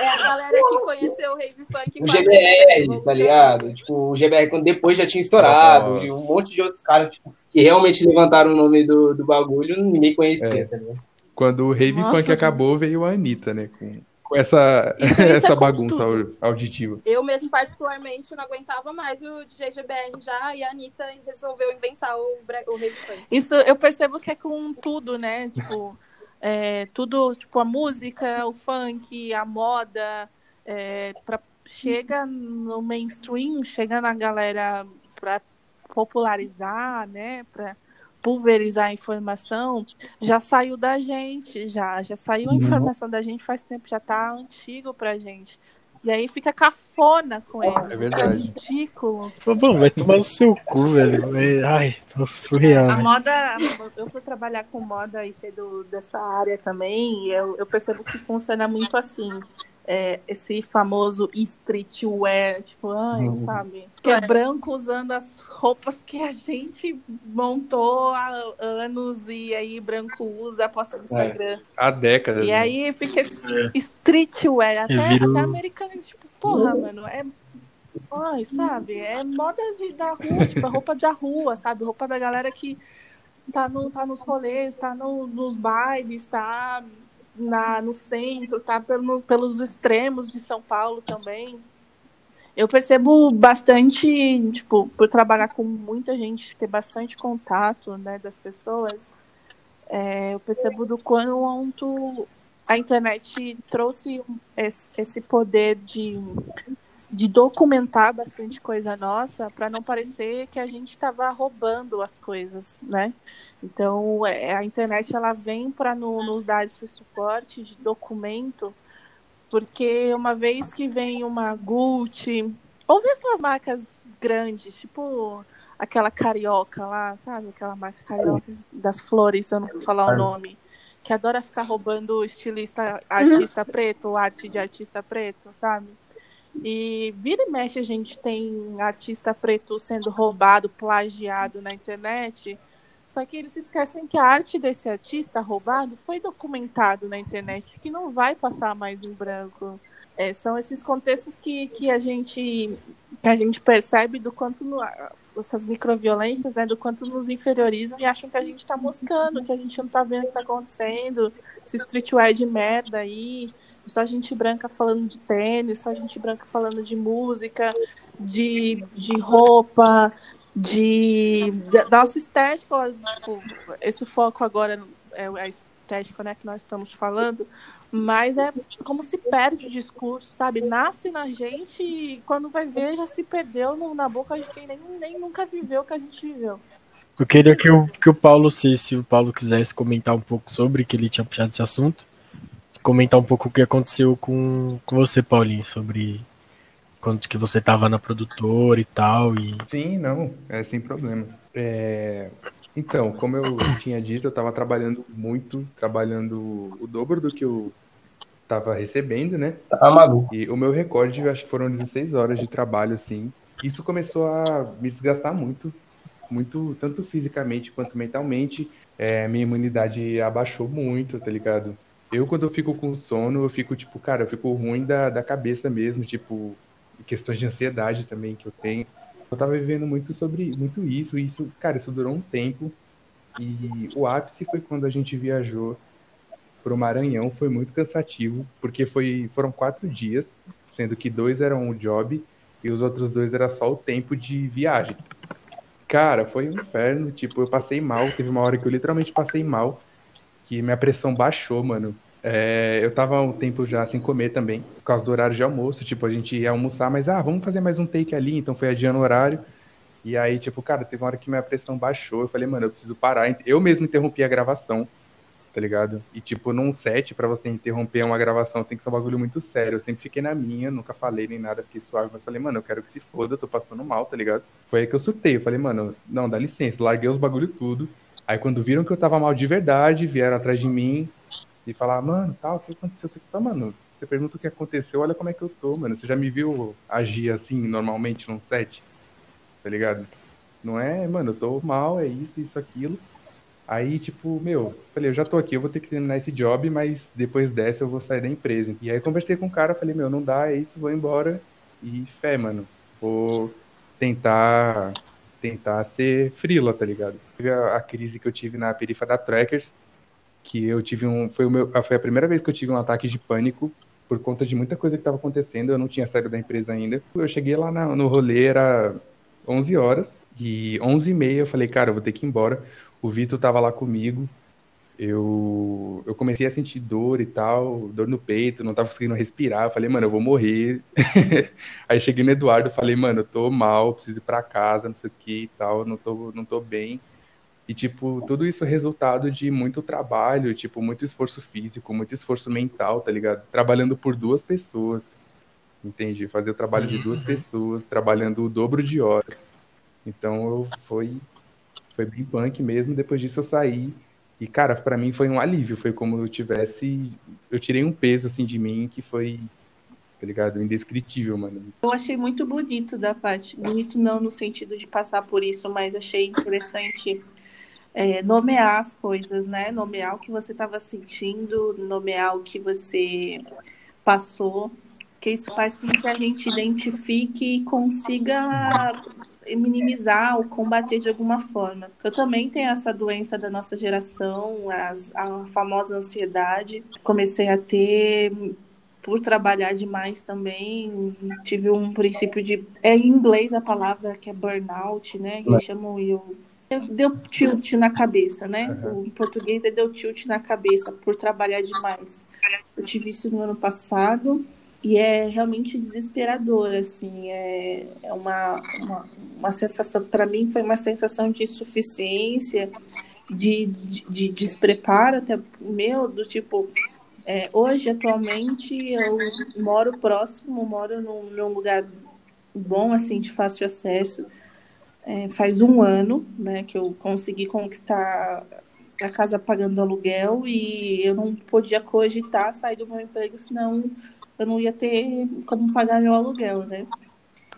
É a galera que conheceu o Rave Funk. O GBR, tá revolucionário. ligado? Tipo, o GBR quando depois já tinha estourado, Nossa. e um monte de outros caras tipo, que realmente levantaram o nome do, do bagulho, ninguém conhecia, É. tá ligado? Quando o Rave Nossa, Funk acabou, veio a Anitta, né? Com, com essa, Isso- isso é essa com bagunça auditiva. Eu mesmo, particularmente, não aguentava mais o DJ GBR já, e a Anitta resolveu inventar o, bre- o Rave Funk. Isso eu percebo que é com tudo, né? Tipo, é, tudo, tipo, a música, o funk, a moda, é, pra, chega no mainstream, chega na galera para popularizar, né? Para pulverizar a informação, já saiu da gente, já, já saiu a informação da gente faz tempo, já tá antigo pra gente. E aí fica cafona com eles. É verdade. Fica ridículo. Bom, vai tomar no seu cu, velho. É- Ai, tô surreal. A velho. moda, eu por trabalhar com moda e ser do, dessa área também, eu, eu percebo que funciona muito assim. É, esse famoso streetwear, tipo, ai, Uhum. sabe? Que é branco usando as roupas que a gente montou há anos e aí branco usa, posta no Instagram. Há décadas. E né? aí fica esse streetwear, até, viro- até americano, tipo, porra, mano, é. Ai, sabe? É moda de, da rua, tipo, é roupa da rua, sabe? Roupa da galera que tá, no, tá nos rolês, tá no- nos bailes, tá na, no centro, tá pelo, pelos extremos de São Paulo também. Eu percebo bastante, tipo, por trabalhar com muita gente, ter bastante contato, né, das pessoas, é, eu percebo do quanto a internet trouxe esse, esse poder de, de documentar bastante coisa nossa para não parecer que a gente estava roubando as coisas, né? Então é, a internet ela vem para no, nos dar esse suporte de documento, porque uma vez que vem uma Gucci, ou vem essas marcas grandes, tipo aquela carioca lá, sabe? Aquela marca carioca das flores, se eu não vou falar o nome. Que adora ficar roubando estilista, artista preto, arte de artista preto, sabe? E vira e mexe a gente tem artista preto sendo roubado, plagiado na internet. Só que eles esquecem que a arte desse artista roubado foi documentado na internet, que não vai passar mais em branco. É, são esses contextos que, que, a gente, que a gente percebe do quanto no, essas microviolências, né, do quanto nos inferiorizam e acham que a gente está moscando, que a gente não está vendo o que está acontecendo, esse streetwear de merda aí, só gente branca falando de tênis, só gente branca falando de música, de, de roupa, de da nossa estética, tipo, esse foco agora é a estética, né, que nós estamos falando, mas é como se perde o discurso, sabe? Nasce na gente e quando vai ver já se perdeu no, na boca de quem nem, nem nunca viveu o que a gente viveu. Eu queria que o, que o Paulo, se, se o Paulo quisesse comentar um pouco sobre, que ele tinha puxado esse assunto, comentar um pouco o que aconteceu com, com você, Paulinho, sobre quando que você estava na produtora e tal. E... Sim, não, é sem problemas. É... Então, como eu tinha dito, eu estava trabalhando muito, trabalhando o dobro do que eu estava recebendo, né? Tá maluco. E o meu recorde, eu acho que foram 16 horas de trabalho, assim. Isso começou a me desgastar muito, muito, tanto fisicamente quanto mentalmente. É, minha imunidade abaixou muito, tá ligado? Eu, quando eu fico com sono, eu fico, tipo, cara, eu fico ruim da, da cabeça mesmo, tipo, questões de ansiedade também que eu tenho. Eu tava vivendo muito sobre muito isso, e isso, cara, isso durou um tempo. E o ápice foi quando a gente viajou pro Maranhão, foi muito cansativo, porque foi, foram quatro dias, sendo que dois eram o job e os outros dois era só o tempo de viagem. Cara, foi um inferno, tipo, eu passei mal, teve uma hora que eu literalmente passei mal, que minha pressão baixou, mano. É, eu tava um tempo já sem comer também, por causa do horário de almoço. Tipo, a gente ia almoçar, mas ah, vamos fazer mais um take ali, então foi adiando o horário. E aí, tipo, cara, teve uma hora que minha pressão baixou. Eu falei, mano, eu preciso parar. Eu mesmo interrompi a gravação, tá ligado? E, tipo, num set, para você interromper uma gravação, tem que ser um bagulho muito sério. Eu sempre fiquei na minha, nunca falei nem nada, fiquei suave. Mas falei, mano, eu quero que se foda, eu tô passando mal, tá ligado? Foi aí que eu surtei. Eu falei, mano, não, dá licença. Larguei os bagulho tudo. Aí, quando viram que eu tava mal de verdade, vieram atrás de mim, e falar, mano, tal, o que aconteceu? Você tá, mano, você pergunta o que aconteceu, olha como é que eu tô, mano. Você já me viu agir assim normalmente num set? Tá ligado? Não é, mano, eu tô mal, é isso, isso, aquilo. Aí, tipo, meu, falei, eu já tô aqui, eu vou ter que terminar esse job, mas depois dessa eu vou sair da empresa. E aí conversei com o cara, falei, meu, não dá, é isso, vou embora. E fé, mano, vou tentar tentar ser frila, tá ligado? A, a crise que eu tive na perifa da Trackers, que eu tive um foi o meu foi a primeira vez que eu tive um ataque de pânico por conta de muita coisa que estava acontecendo, eu não tinha saído da empresa ainda. Eu cheguei lá na, no rolê era 11 horas e 11 e meia eu falei, cara, eu vou ter que ir embora. O Vitor tava lá comigo. Eu, eu comecei a sentir dor e tal, dor no peito, não tava conseguindo respirar. Eu falei, mano, eu vou morrer. Aí cheguei no Eduardo, falei, mano, eu tô mal, preciso ir pra casa, não sei o que e tal, não tô, não tô bem. E, tipo, tudo isso é resultado de muito trabalho, tipo, muito esforço físico, muito esforço mental, tá ligado? Trabalhando por duas pessoas, entende? Fazer o trabalho de duas uhum. pessoas, trabalhando o dobro de hora. Então, eu, foi, foi bem punk mesmo. Depois disso, eu saí. E, cara, para mim foi um alívio. Foi como eu tivesse. Eu tirei um peso, assim, de mim que foi tá ligado? Indescritível, mano. Eu achei muito bonito da parte. Bonito não no sentido de passar por isso, mas achei interessante é, nomear as coisas, né? Nomear o que você estava sentindo, nomear o que você passou, que isso faz com que a gente identifique e consiga minimizar ou combater de alguma forma. Eu também tenho essa doença da nossa geração, as, a famosa ansiedade. Comecei a ter por trabalhar demais também, tive um princípio de. É em inglês a palavra que é burnout, né? Que chamam eu deu tilt na cabeça, né? Uhum. O português é deu tilt na cabeça por trabalhar demais. Eu tive isso no ano passado e é realmente desesperador, assim, é, é uma, uma, uma sensação, para mim foi uma sensação de insuficiência, de, de, de despreparo até meu, do tipo, é, hoje, atualmente, eu moro próximo, moro num, num lugar bom, assim, de fácil acesso, é, faz um ano, né, que eu consegui conquistar a casa pagando aluguel e eu não podia cogitar sair do meu emprego, senão eu não ia ter como pagar meu aluguel, né?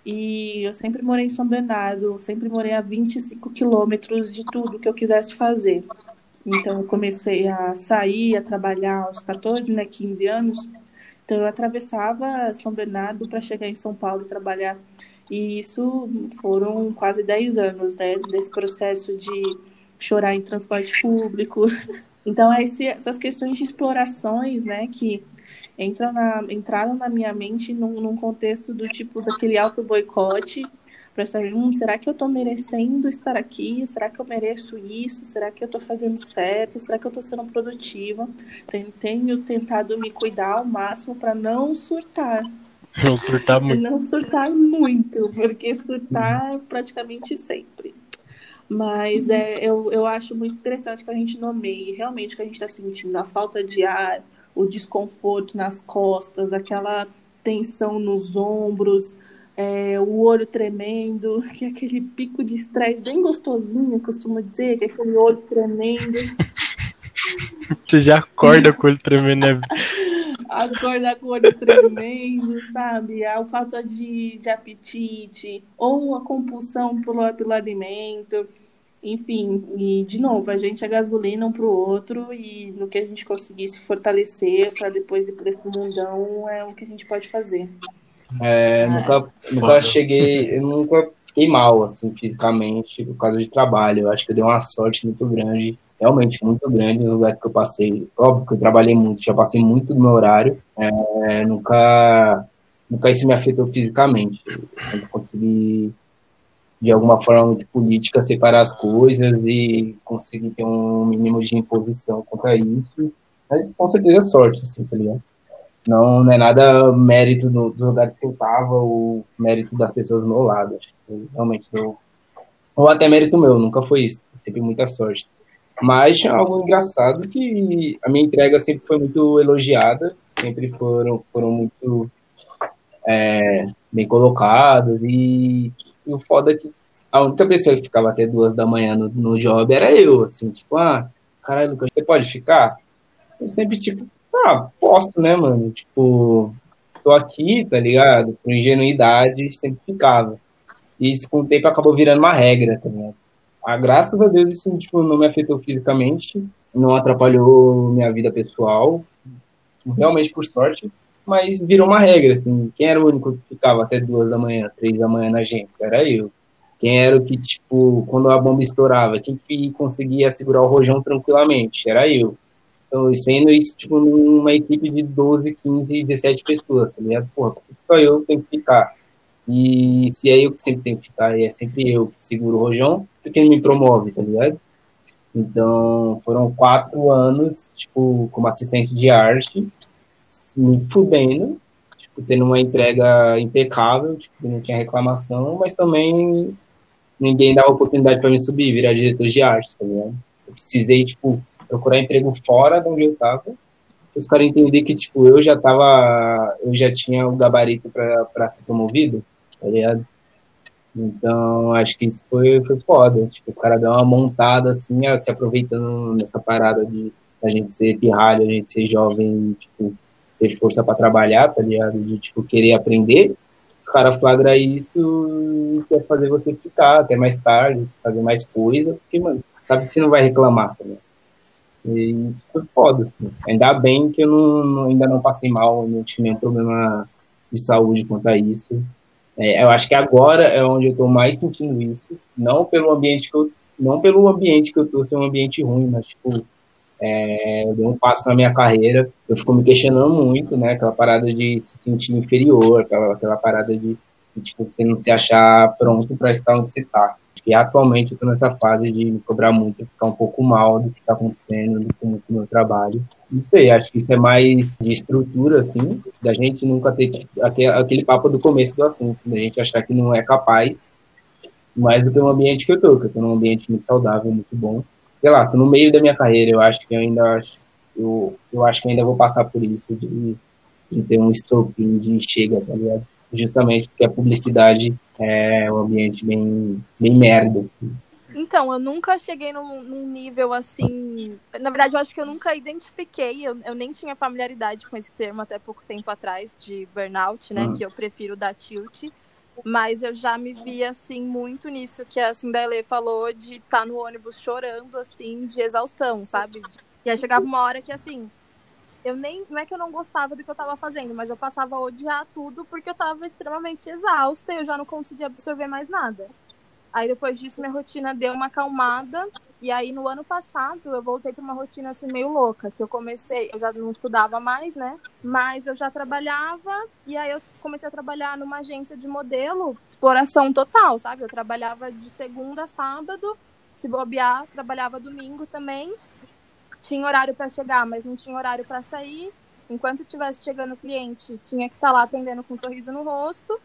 E eu sempre morei em São Bernardo, sempre morei a 25 quilômetros de tudo que eu quisesse fazer. Então eu comecei a sair, a trabalhar aos 14, né, 15 anos. Então eu atravessava São Bernardo para chegar em São Paulo trabalhar e isso foram quase 10 anos, né, desse processo de chorar em transporte público. Então, esse, essas questões de explorações, né, que entram na, entraram na minha mente num, num contexto do tipo daquele auto-boicote, para saber, hum, será que eu estou merecendo estar aqui? Será que eu mereço isso? Será que eu estou fazendo certo? Será que eu estou sendo produtiva? Tenho tentado me cuidar ao máximo para não surtar, não surtar muito. Não surtar muito, porque surtar praticamente sempre. Mas é, eu, eu acho muito interessante que a gente nomeie realmente o que a gente está sentindo, a falta de ar, o desconforto nas costas, aquela tensão nos ombros, é, o olho tremendo, que é aquele pico de estresse bem gostosinho, costumo dizer, que é aquele olho tremendo. Você já acorda com o olho tremendo, né? acordar com o olho tremendo, sabe? A falta de, de apetite ou a compulsão pelo, pelo alimento. Enfim, e de novo, a gente é gasolina um pro outro e no que a gente conseguir se fortalecer para depois ir para esse mundão é o que a gente pode fazer. É, nunca, nunca cheguei, eu nunca fiquei mal, assim, fisicamente, por causa de trabalho. Eu acho que eu dei uma sorte muito grande, realmente muito grande nos lugares que eu passei. Óbvio que eu trabalhei muito, já passei muito do meu horário, é, nunca, nunca isso me afetou fisicamente. Eu sempre consegui de alguma forma muito política, separar as coisas e conseguir ter um mínimo de imposição contra isso. Mas com certeza é sorte, assim, tá ligado? Não, não é nada mérito do, dos lugares que eu tava ou mérito das pessoas do meu lado. Acho que realmente não. Ou até mérito meu, nunca foi isso. Sempre muita sorte. Mas tinha algo engraçado que a minha entrega sempre foi muito elogiada, sempre foram, foram muito é, bem colocadas e e o foda é que a única pessoa que ficava até duas da manhã no, no job era eu, assim, tipo, ah, caralho, Lucas, você pode ficar? Eu sempre, tipo, ah, posso, né, mano? Tipo, tô aqui, tá ligado? Por ingenuidade, sempre ficava. E isso com o tempo acabou virando uma regra, tá ligado? Ah, graças a Deus isso tipo, não me afetou fisicamente, não atrapalhou minha vida pessoal, realmente por sorte mas virou uma regra, assim. Quem era o único que ficava até duas da manhã, três da manhã na agência? Era eu. Quem era o que, tipo, quando a bomba estourava, quem que conseguia segurar o rojão tranquilamente? Era eu. Então, sendo isso, tipo, numa equipe de 12, 15, 17 pessoas, tá ligado? Porra, só eu tenho que ficar. E se é eu que sempre tenho que ficar, e é sempre eu que seguro o rojão, porque ele me promove, tá ligado? Então, foram quatro anos, tipo, como assistente de arte, me fudendo, tipo, tendo uma entrega impecável, tipo, não tinha reclamação, mas também ninguém dava oportunidade para me subir, virar diretor de arte, tá ligado? Eu precisei, tipo, procurar emprego fora de onde eu tava, os caras entenderem que, tipo, eu já tava, eu já tinha o gabarito para ser promovido, tá ligado? Então, acho que isso foi, foi foda. Tipo, os caras dão uma montada, assim, se aproveitando nessa parada de a gente ser pirralho, a gente ser jovem, tipo, ter força para trabalhar, tá ligado? De, tipo, querer aprender. Os caras flagram isso e quer fazer você ficar até mais tarde, fazer mais coisa, porque, mano, sabe que você não vai reclamar, tá ligado? E isso foi foda, assim. Ainda bem que eu não, não, ainda não passei mal, não tive nenhum problema de saúde quanto a isso. É, eu acho que agora é onde eu estou mais sentindo isso, não pelo ambiente que eu, não pelo ambiente que eu tô ser um ambiente ruim, mas tipo é, eu dei um passo na minha carreira, eu fico me questionando muito, né? Aquela parada de se sentir inferior, aquela, aquela parada de, de tipo, você não se achar pronto para estar onde você está. E atualmente eu estou nessa fase de me cobrar muito, ficar um pouco mal do que está acontecendo com o meu trabalho. Não sei, acho que isso é mais de estrutura, assim, da gente nunca ter aquele, aquele papo do começo do assunto, da gente achar que não é capaz, mais do que um ambiente que eu tô, que eu tô num ambiente muito saudável, muito bom sei lá, tô no meio da minha carreira, eu acho que eu ainda acho, eu, eu acho que ainda vou passar por isso de, de ter um estopim de chega, tá ligado? Justamente porque a publicidade é um ambiente bem, bem merda, assim. Então, eu nunca cheguei num, num, nível assim. Na verdade, eu acho que eu nunca identifiquei, eu, eu, nem tinha familiaridade com esse termo até pouco tempo atrás, de burnout, né? Uhum. Que eu prefiro dar tilt. Mas eu já me vi, assim, muito nisso que a Cinderela falou de estar tá no ônibus chorando, assim, de exaustão, sabe? E aí chegava uma hora que, assim, eu nem. Não é que eu não gostava do que eu tava fazendo, mas eu passava a odiar tudo porque eu tava extremamente exausta e eu já não conseguia absorver mais nada. Aí depois disso minha rotina deu uma acalmada. E aí no ano passado eu voltei para uma rotina assim meio louca, que eu comecei, eu já não estudava mais, né? Mas eu já trabalhava e aí eu comecei a trabalhar numa agência de modelo, exploração total, sabe? Eu trabalhava de segunda a sábado, se bobear, trabalhava domingo também. Tinha horário para chegar, mas não tinha horário para sair. Enquanto estivesse chegando o cliente, tinha que estar tá lá atendendo com um sorriso no rosto.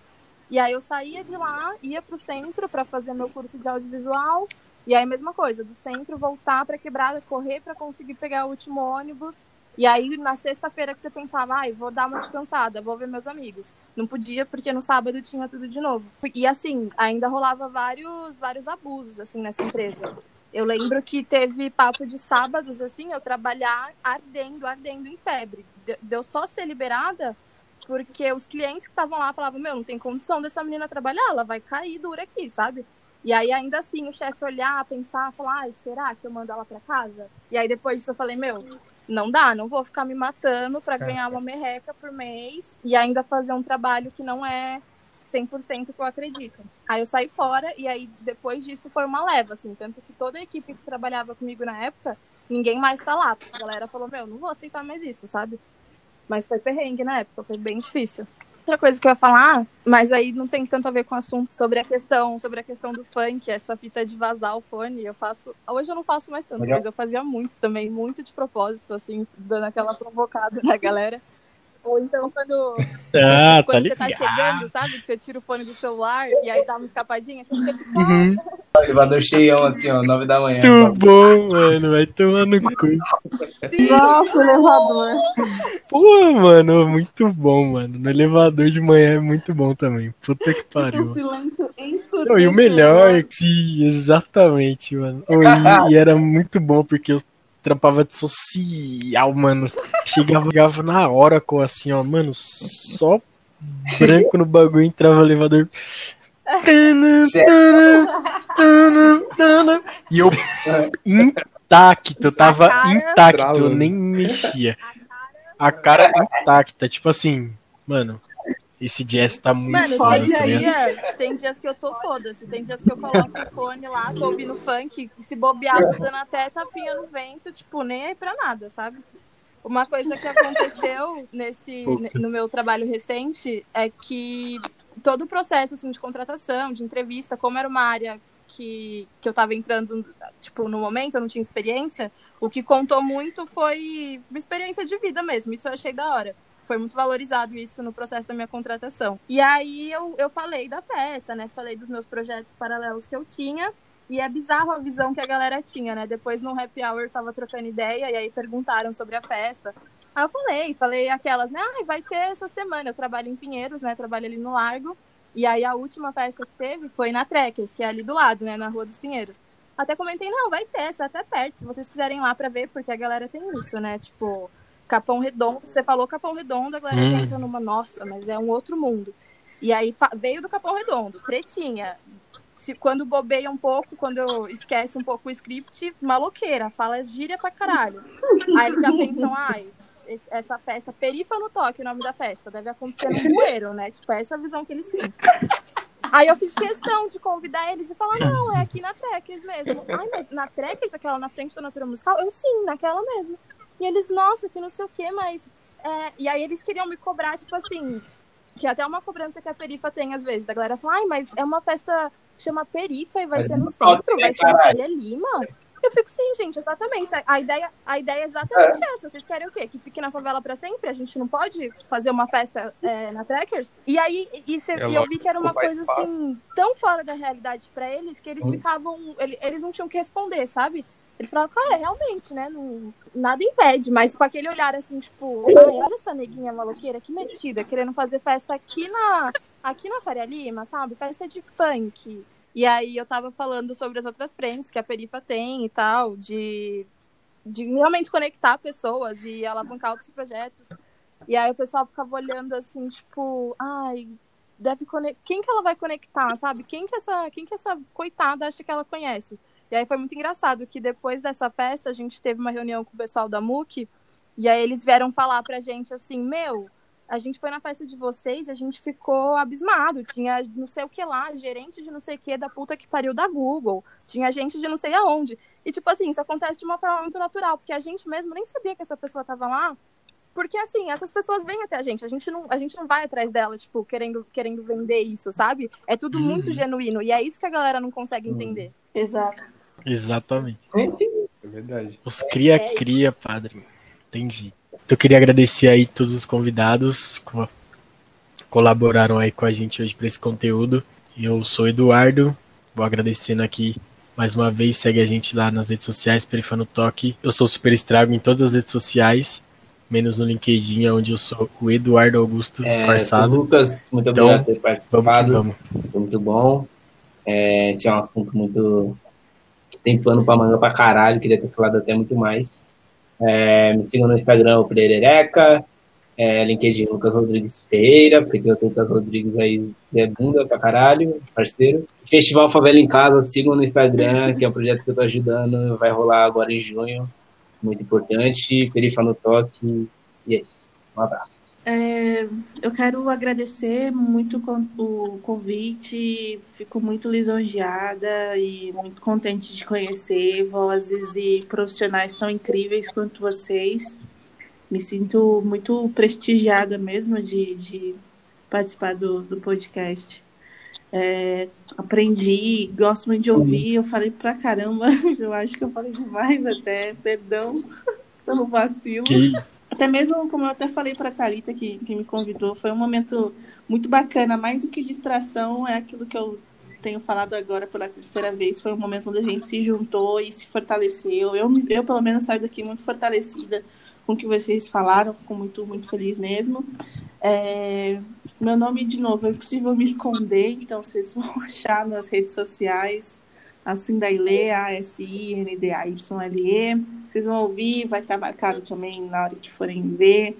E aí eu saía de lá, ia para o centro para fazer meu curso de audiovisual. E aí, mesma coisa, do centro voltar para quebrada, correr para conseguir pegar o último ônibus. E aí, na sexta-feira que você pensava, ai, vou dar uma descansada, vou ver meus amigos. Não podia, porque no sábado tinha tudo de novo. E assim, ainda rolava vários, vários abusos, assim, nessa empresa. Eu lembro que teve papo de sábados, assim, eu trabalhar ardendo, ardendo em febre. Deu só ser liberada porque os clientes que estavam lá falavam, meu, não tem condição dessa menina trabalhar, ela vai cair dura aqui, sabe? E aí, ainda assim, o chefe olhar, pensar, falar, ah, será que eu mando ela pra casa? E aí, depois disso, eu falei, meu, não dá, não vou ficar me matando para ganhar uma merreca por mês e ainda fazer um trabalho que não é 100% que eu acredito. Aí eu saí fora e aí depois disso foi uma leva, assim, tanto que toda a equipe que trabalhava comigo na época, ninguém mais tá lá. A galera falou, meu, não vou aceitar mais isso, sabe? Mas foi perrengue na época, foi bem difícil outra coisa que eu ia falar, mas aí não tem tanto a ver com o assunto sobre a questão, sobre a questão do funk, essa fita de vazar o fone. Eu faço, hoje eu não faço mais tanto, mas eu fazia muito também, muito de propósito, assim, dando aquela provocada na galera. Ou então quando, ah, quando tá você tá chegando, sabe? Que você tira o fone do celular e aí dá uma escapadinha, você fica tipo, Uhum. O elevador cheião, assim, ó, 9 da manhã. Muito bom, mano. Vai tomar no cu. Nossa, elevador. Pô, mano, muito bom, mano. No elevador de manhã é muito bom também. Puta que O pariu. silêncio Não, ensurdecedor. e o melhor é que, sim, exatamente, mano. E, e era muito bom porque eu trampava de social, mano. Chegava, chegava na hora com assim, ó, mano, só branco no bagulho, entrava no elevador. E eu intacto, eu tava intacto, eu nem mexia. A cara intacta, tipo assim, mano, esse jazz tá muito Mano, foda, tem tá dias, tem dias que eu tô foda-se. Tem dias que eu coloco o fone lá, tô ouvindo funk, se bobear, tô dando até tapinha no vento, tipo, nem aí pra nada, sabe? Uma coisa que aconteceu nesse, no meu trabalho recente é que todo o processo assim, de contratação, de entrevista, como era uma área que, que eu tava entrando, tipo, no momento, eu não tinha experiência, o que contou muito foi uma experiência de vida mesmo. Isso eu achei da hora foi muito valorizado isso no processo da minha contratação. E aí eu, eu falei da festa, né? Falei dos meus projetos paralelos que eu tinha. E é bizarro a visão que a galera tinha, né? Depois no happy hour eu tava trocando ideia e aí perguntaram sobre a festa. Aí eu falei, falei aquelas, né? Ah, vai ter essa semana. Eu trabalho em Pinheiros, né? Trabalho ali no Largo. E aí a última festa que teve foi na Trekkers, que é ali do lado, né? Na Rua dos Pinheiros. Até comentei, não, vai ter, essa é até perto, se vocês quiserem ir lá pra ver, porque a galera tem isso, né? Tipo, Capão Redondo, você falou Capão Redondo, a galera já Hum. entra numa, nossa, mas é um outro mundo. E aí veio do Capão Redondo, pretinha. Se, quando bobeia um pouco, quando esquece um pouco o script, maloqueira, fala gíria pra caralho. Aí eles já pensam, ai, essa festa, Perifa no Toque, o nome da festa, deve acontecer no bueiro, né? Tipo, é essa a visão que eles têm. Aí eu fiz questão de convidar eles e falar, não, é aqui na Trekkers mesmo. Ai, mas na Trekkers, aquela na frente da Natura Musical? Eu sim, naquela mesmo. E eles, nossa, que não sei o quê, mas. é, E aí eles queriam me cobrar, tipo assim. Que é até uma cobrança que a Perifa tem às vezes. Da galera fala, ai, mas é uma festa que chama Perifa e vai Mas ser no centro, vai ser na. Faria Lima. Eu fico, sim, gente, exatamente. A, a ideia, a ideia é exatamente essa. Vocês querem o quê? Que fique na favela pra sempre? A gente não pode fazer uma festa é, na Trekkers? E aí, e, cê- É e eu vi que era uma coisa assim, tão fora da realidade pra eles, que eles Hum. ficavam. ele- Eles não tinham o que responder, sabe? Eles falavam, cara, realmente, né? Não, nada impede, mas com aquele olhar assim, tipo, olha essa neguinha maloqueira, que metida, querendo fazer festa aqui na, aqui na Faria Lima, sabe? Festa de funk. E aí eu tava falando sobre as outras frentes que a Perifa tem e tal, de, de realmente conectar pessoas e alavancar outros projetos. E aí o pessoal ficava olhando assim, tipo, ai, deve conectar. Quem que ela vai conectar, sabe? Quem que essa, quem que essa coitada acha que ela conhece? E aí foi muito engraçado que depois dessa festa a gente teve uma reunião com o pessoal da MUC e aí eles vieram falar pra gente assim, meu, a gente foi na festa de vocês e a gente ficou abismado. Tinha não sei o que lá, gerente de não sei o que da puta que pariu da Google. Tinha gente de não sei aonde. E tipo assim, isso acontece de uma forma muito natural, porque a gente mesmo nem sabia que essa pessoa tava lá. Porque assim, essas pessoas vêm até a gente, a gente não, a gente não vai atrás dela, tipo, querendo, querendo vender isso, sabe? É tudo Uhum. muito genuíno. E é isso que a galera não consegue entender. Exato. Exatamente. É verdade. Os cria-cria, padre. Entendi. Eu queria agradecer aí todos os convidados que co- colaboraram aí com a gente hoje para esse conteúdo. Eu sou o Eduardo, vou agradecendo aqui mais uma vez. Segue a gente lá nas redes sociais, Perifano Toque. Eu sou Super Estrago em todas as redes sociais, menos no LinkedIn, onde eu sou o Eduardo Augusto É, disfarçado. Lucas, muito Então, obrigado por ter Vamos participado. vamos. Foi muito bom. É, esse é um assunto muito. Tem pano pra manga pra caralho, queria ter falado até muito mais. É, me sigam no Instagram, o Perereca. É, LinkedIn Lucas Rodrigues Ferreira, porque tem o Lucas Rodrigues aí, Zé Bunda pra caralho, parceiro. Festival Favela em Casa, sigam no Instagram, que é um projeto que eu tô ajudando, vai rolar agora em junho, muito importante. Perifa no Toque, e é isso. Um abraço. É, eu quero agradecer muito o convite, fico muito lisonjeada e muito contente de conhecer vozes e profissionais tão incríveis quanto vocês. Me sinto muito prestigiada mesmo de, de participar do, do podcast. É, aprendi, gosto muito de ouvir, eu falei pra caramba, eu acho que eu falei demais até, perdão pelo vacilo. Que até mesmo, como eu até falei para a Thalita, que, que me convidou, foi um momento muito bacana. Mais do que distração, é aquilo que eu tenho falado agora pela terceira vez. Foi um momento onde a gente se juntou e se fortaleceu. Eu, eu pelo menos, saio daqui muito fortalecida com o que vocês falaram. Fico muito, muito feliz mesmo. É, meu nome, de novo, é impossível me esconder, então vocês vão achar nas redes sociais assim da Ile, A-S-I-N-D-A-Y-L-E. Vocês vão ouvir, vai estar marcado também na hora que forem ver.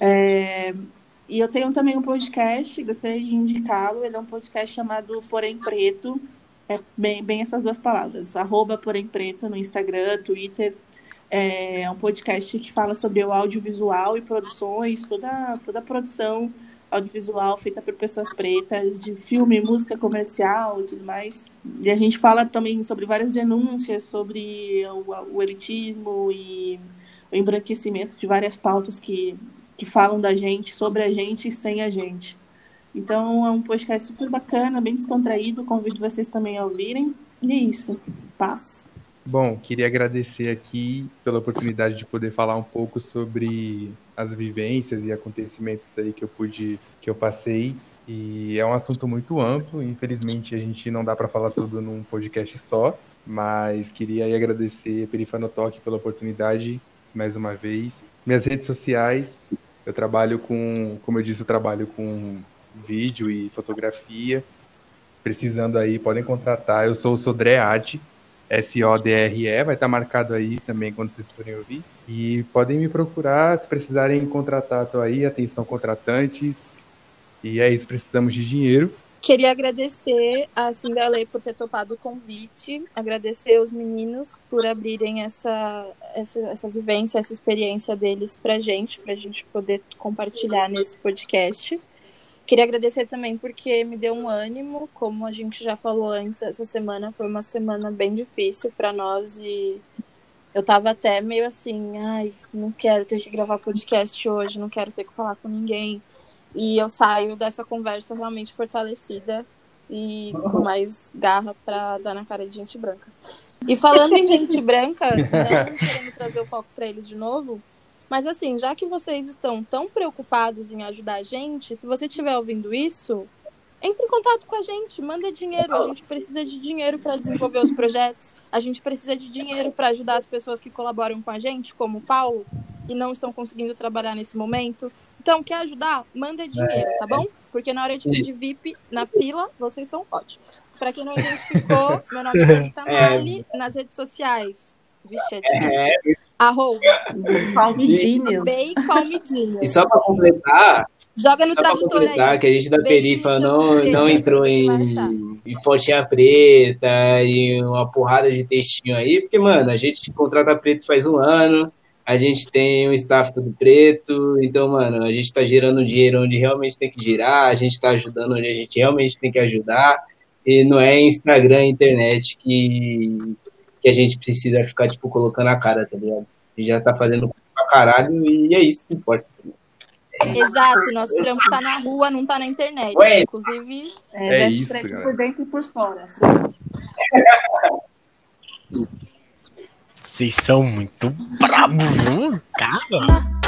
É, e eu tenho também um podcast, gostaria de indicá-lo. Ele é um podcast chamado Porém Preto. É bem, bem essas duas palavras. Arroba Porém Preto no Instagram, Twitter. É um podcast que fala sobre o audiovisual e produções, toda, toda a produção audiovisual feita por pessoas pretas, de filme, música comercial e tudo mais. E a gente fala também sobre várias denúncias sobre o, o elitismo e o embranquecimento de várias pautas que, que falam da gente, sobre a gente e sem a gente. Então é um podcast super bacana, bem descontraído. Convido vocês também a ouvirem. E é isso. Paz. Bom, queria agradecer aqui pela oportunidade de poder falar um pouco sobre as vivências e acontecimentos aí que eu pude, que eu passei. E é um assunto muito amplo, infelizmente a gente não dá para falar tudo num podcast só, mas queria aí agradecer a Perifano Talk pela oportunidade mais uma vez. Minhas redes sociais, eu trabalho com, como eu disse, eu trabalho com vídeo e fotografia. Precisando aí, podem contratar. Eu sou o Sodré Arte, S-O-D-R-E, vai estar marcado aí também quando vocês forem ouvir. E podem me procurar se precisarem contratar, tô aí, atenção contratantes. E é isso, precisamos de dinheiro. Queria agradecer a Cindalê por ter topado o convite, agradecer os meninos por abrirem essa, essa, essa vivência, essa experiência deles pra gente, pra gente poder compartilhar nesse podcast. Queria agradecer também porque me deu um ânimo, como a gente já falou antes, essa semana foi uma semana bem difícil para nós e eu tava até meio assim, ai, não quero ter que gravar podcast hoje, não quero ter que falar com ninguém. E eu saio dessa conversa realmente fortalecida e com mais garra para dar na cara de gente branca. E falando em gente branca, não querendo trazer o foco para eles de novo, mas assim, já que vocês estão tão preocupados em ajudar a gente, se você estiver ouvindo isso, entre em contato com a gente, manda dinheiro. A gente precisa de dinheiro para desenvolver os projetos. A gente precisa de dinheiro para ajudar as pessoas que colaboram com a gente, como o Paulo, e não estão conseguindo trabalhar nesse momento. Então, quer ajudar? Manda dinheiro, tá bom? Porque na hora de pedir VIP na fila, vocês são ótimos. Para quem não identificou, meu nome é Rita Mali, nas redes sociais. Vixe, é difícil. Arroba. Bem. E só para completar. Joga no tradutor aí. que a gente da Perifa não, não entrou em, em fontinha preta e uma porrada de textinho aí, porque, mano, a gente contrata preto faz um ano, a gente tem um staff todo preto, então, mano, a gente tá girando dinheiro onde realmente tem que girar, a gente tá ajudando onde a gente realmente tem que ajudar, e não é Instagram, internet que, que a gente precisa ficar, tipo, colocando a cara, tá ligado? A gente já tá fazendo pra caralho e é isso que importa. Exato, nosso trampo tá na rua, não tá na internet. Ué. Inclusive, é, é isso, por dentro e por fora. Vocês são muito bravos, cara.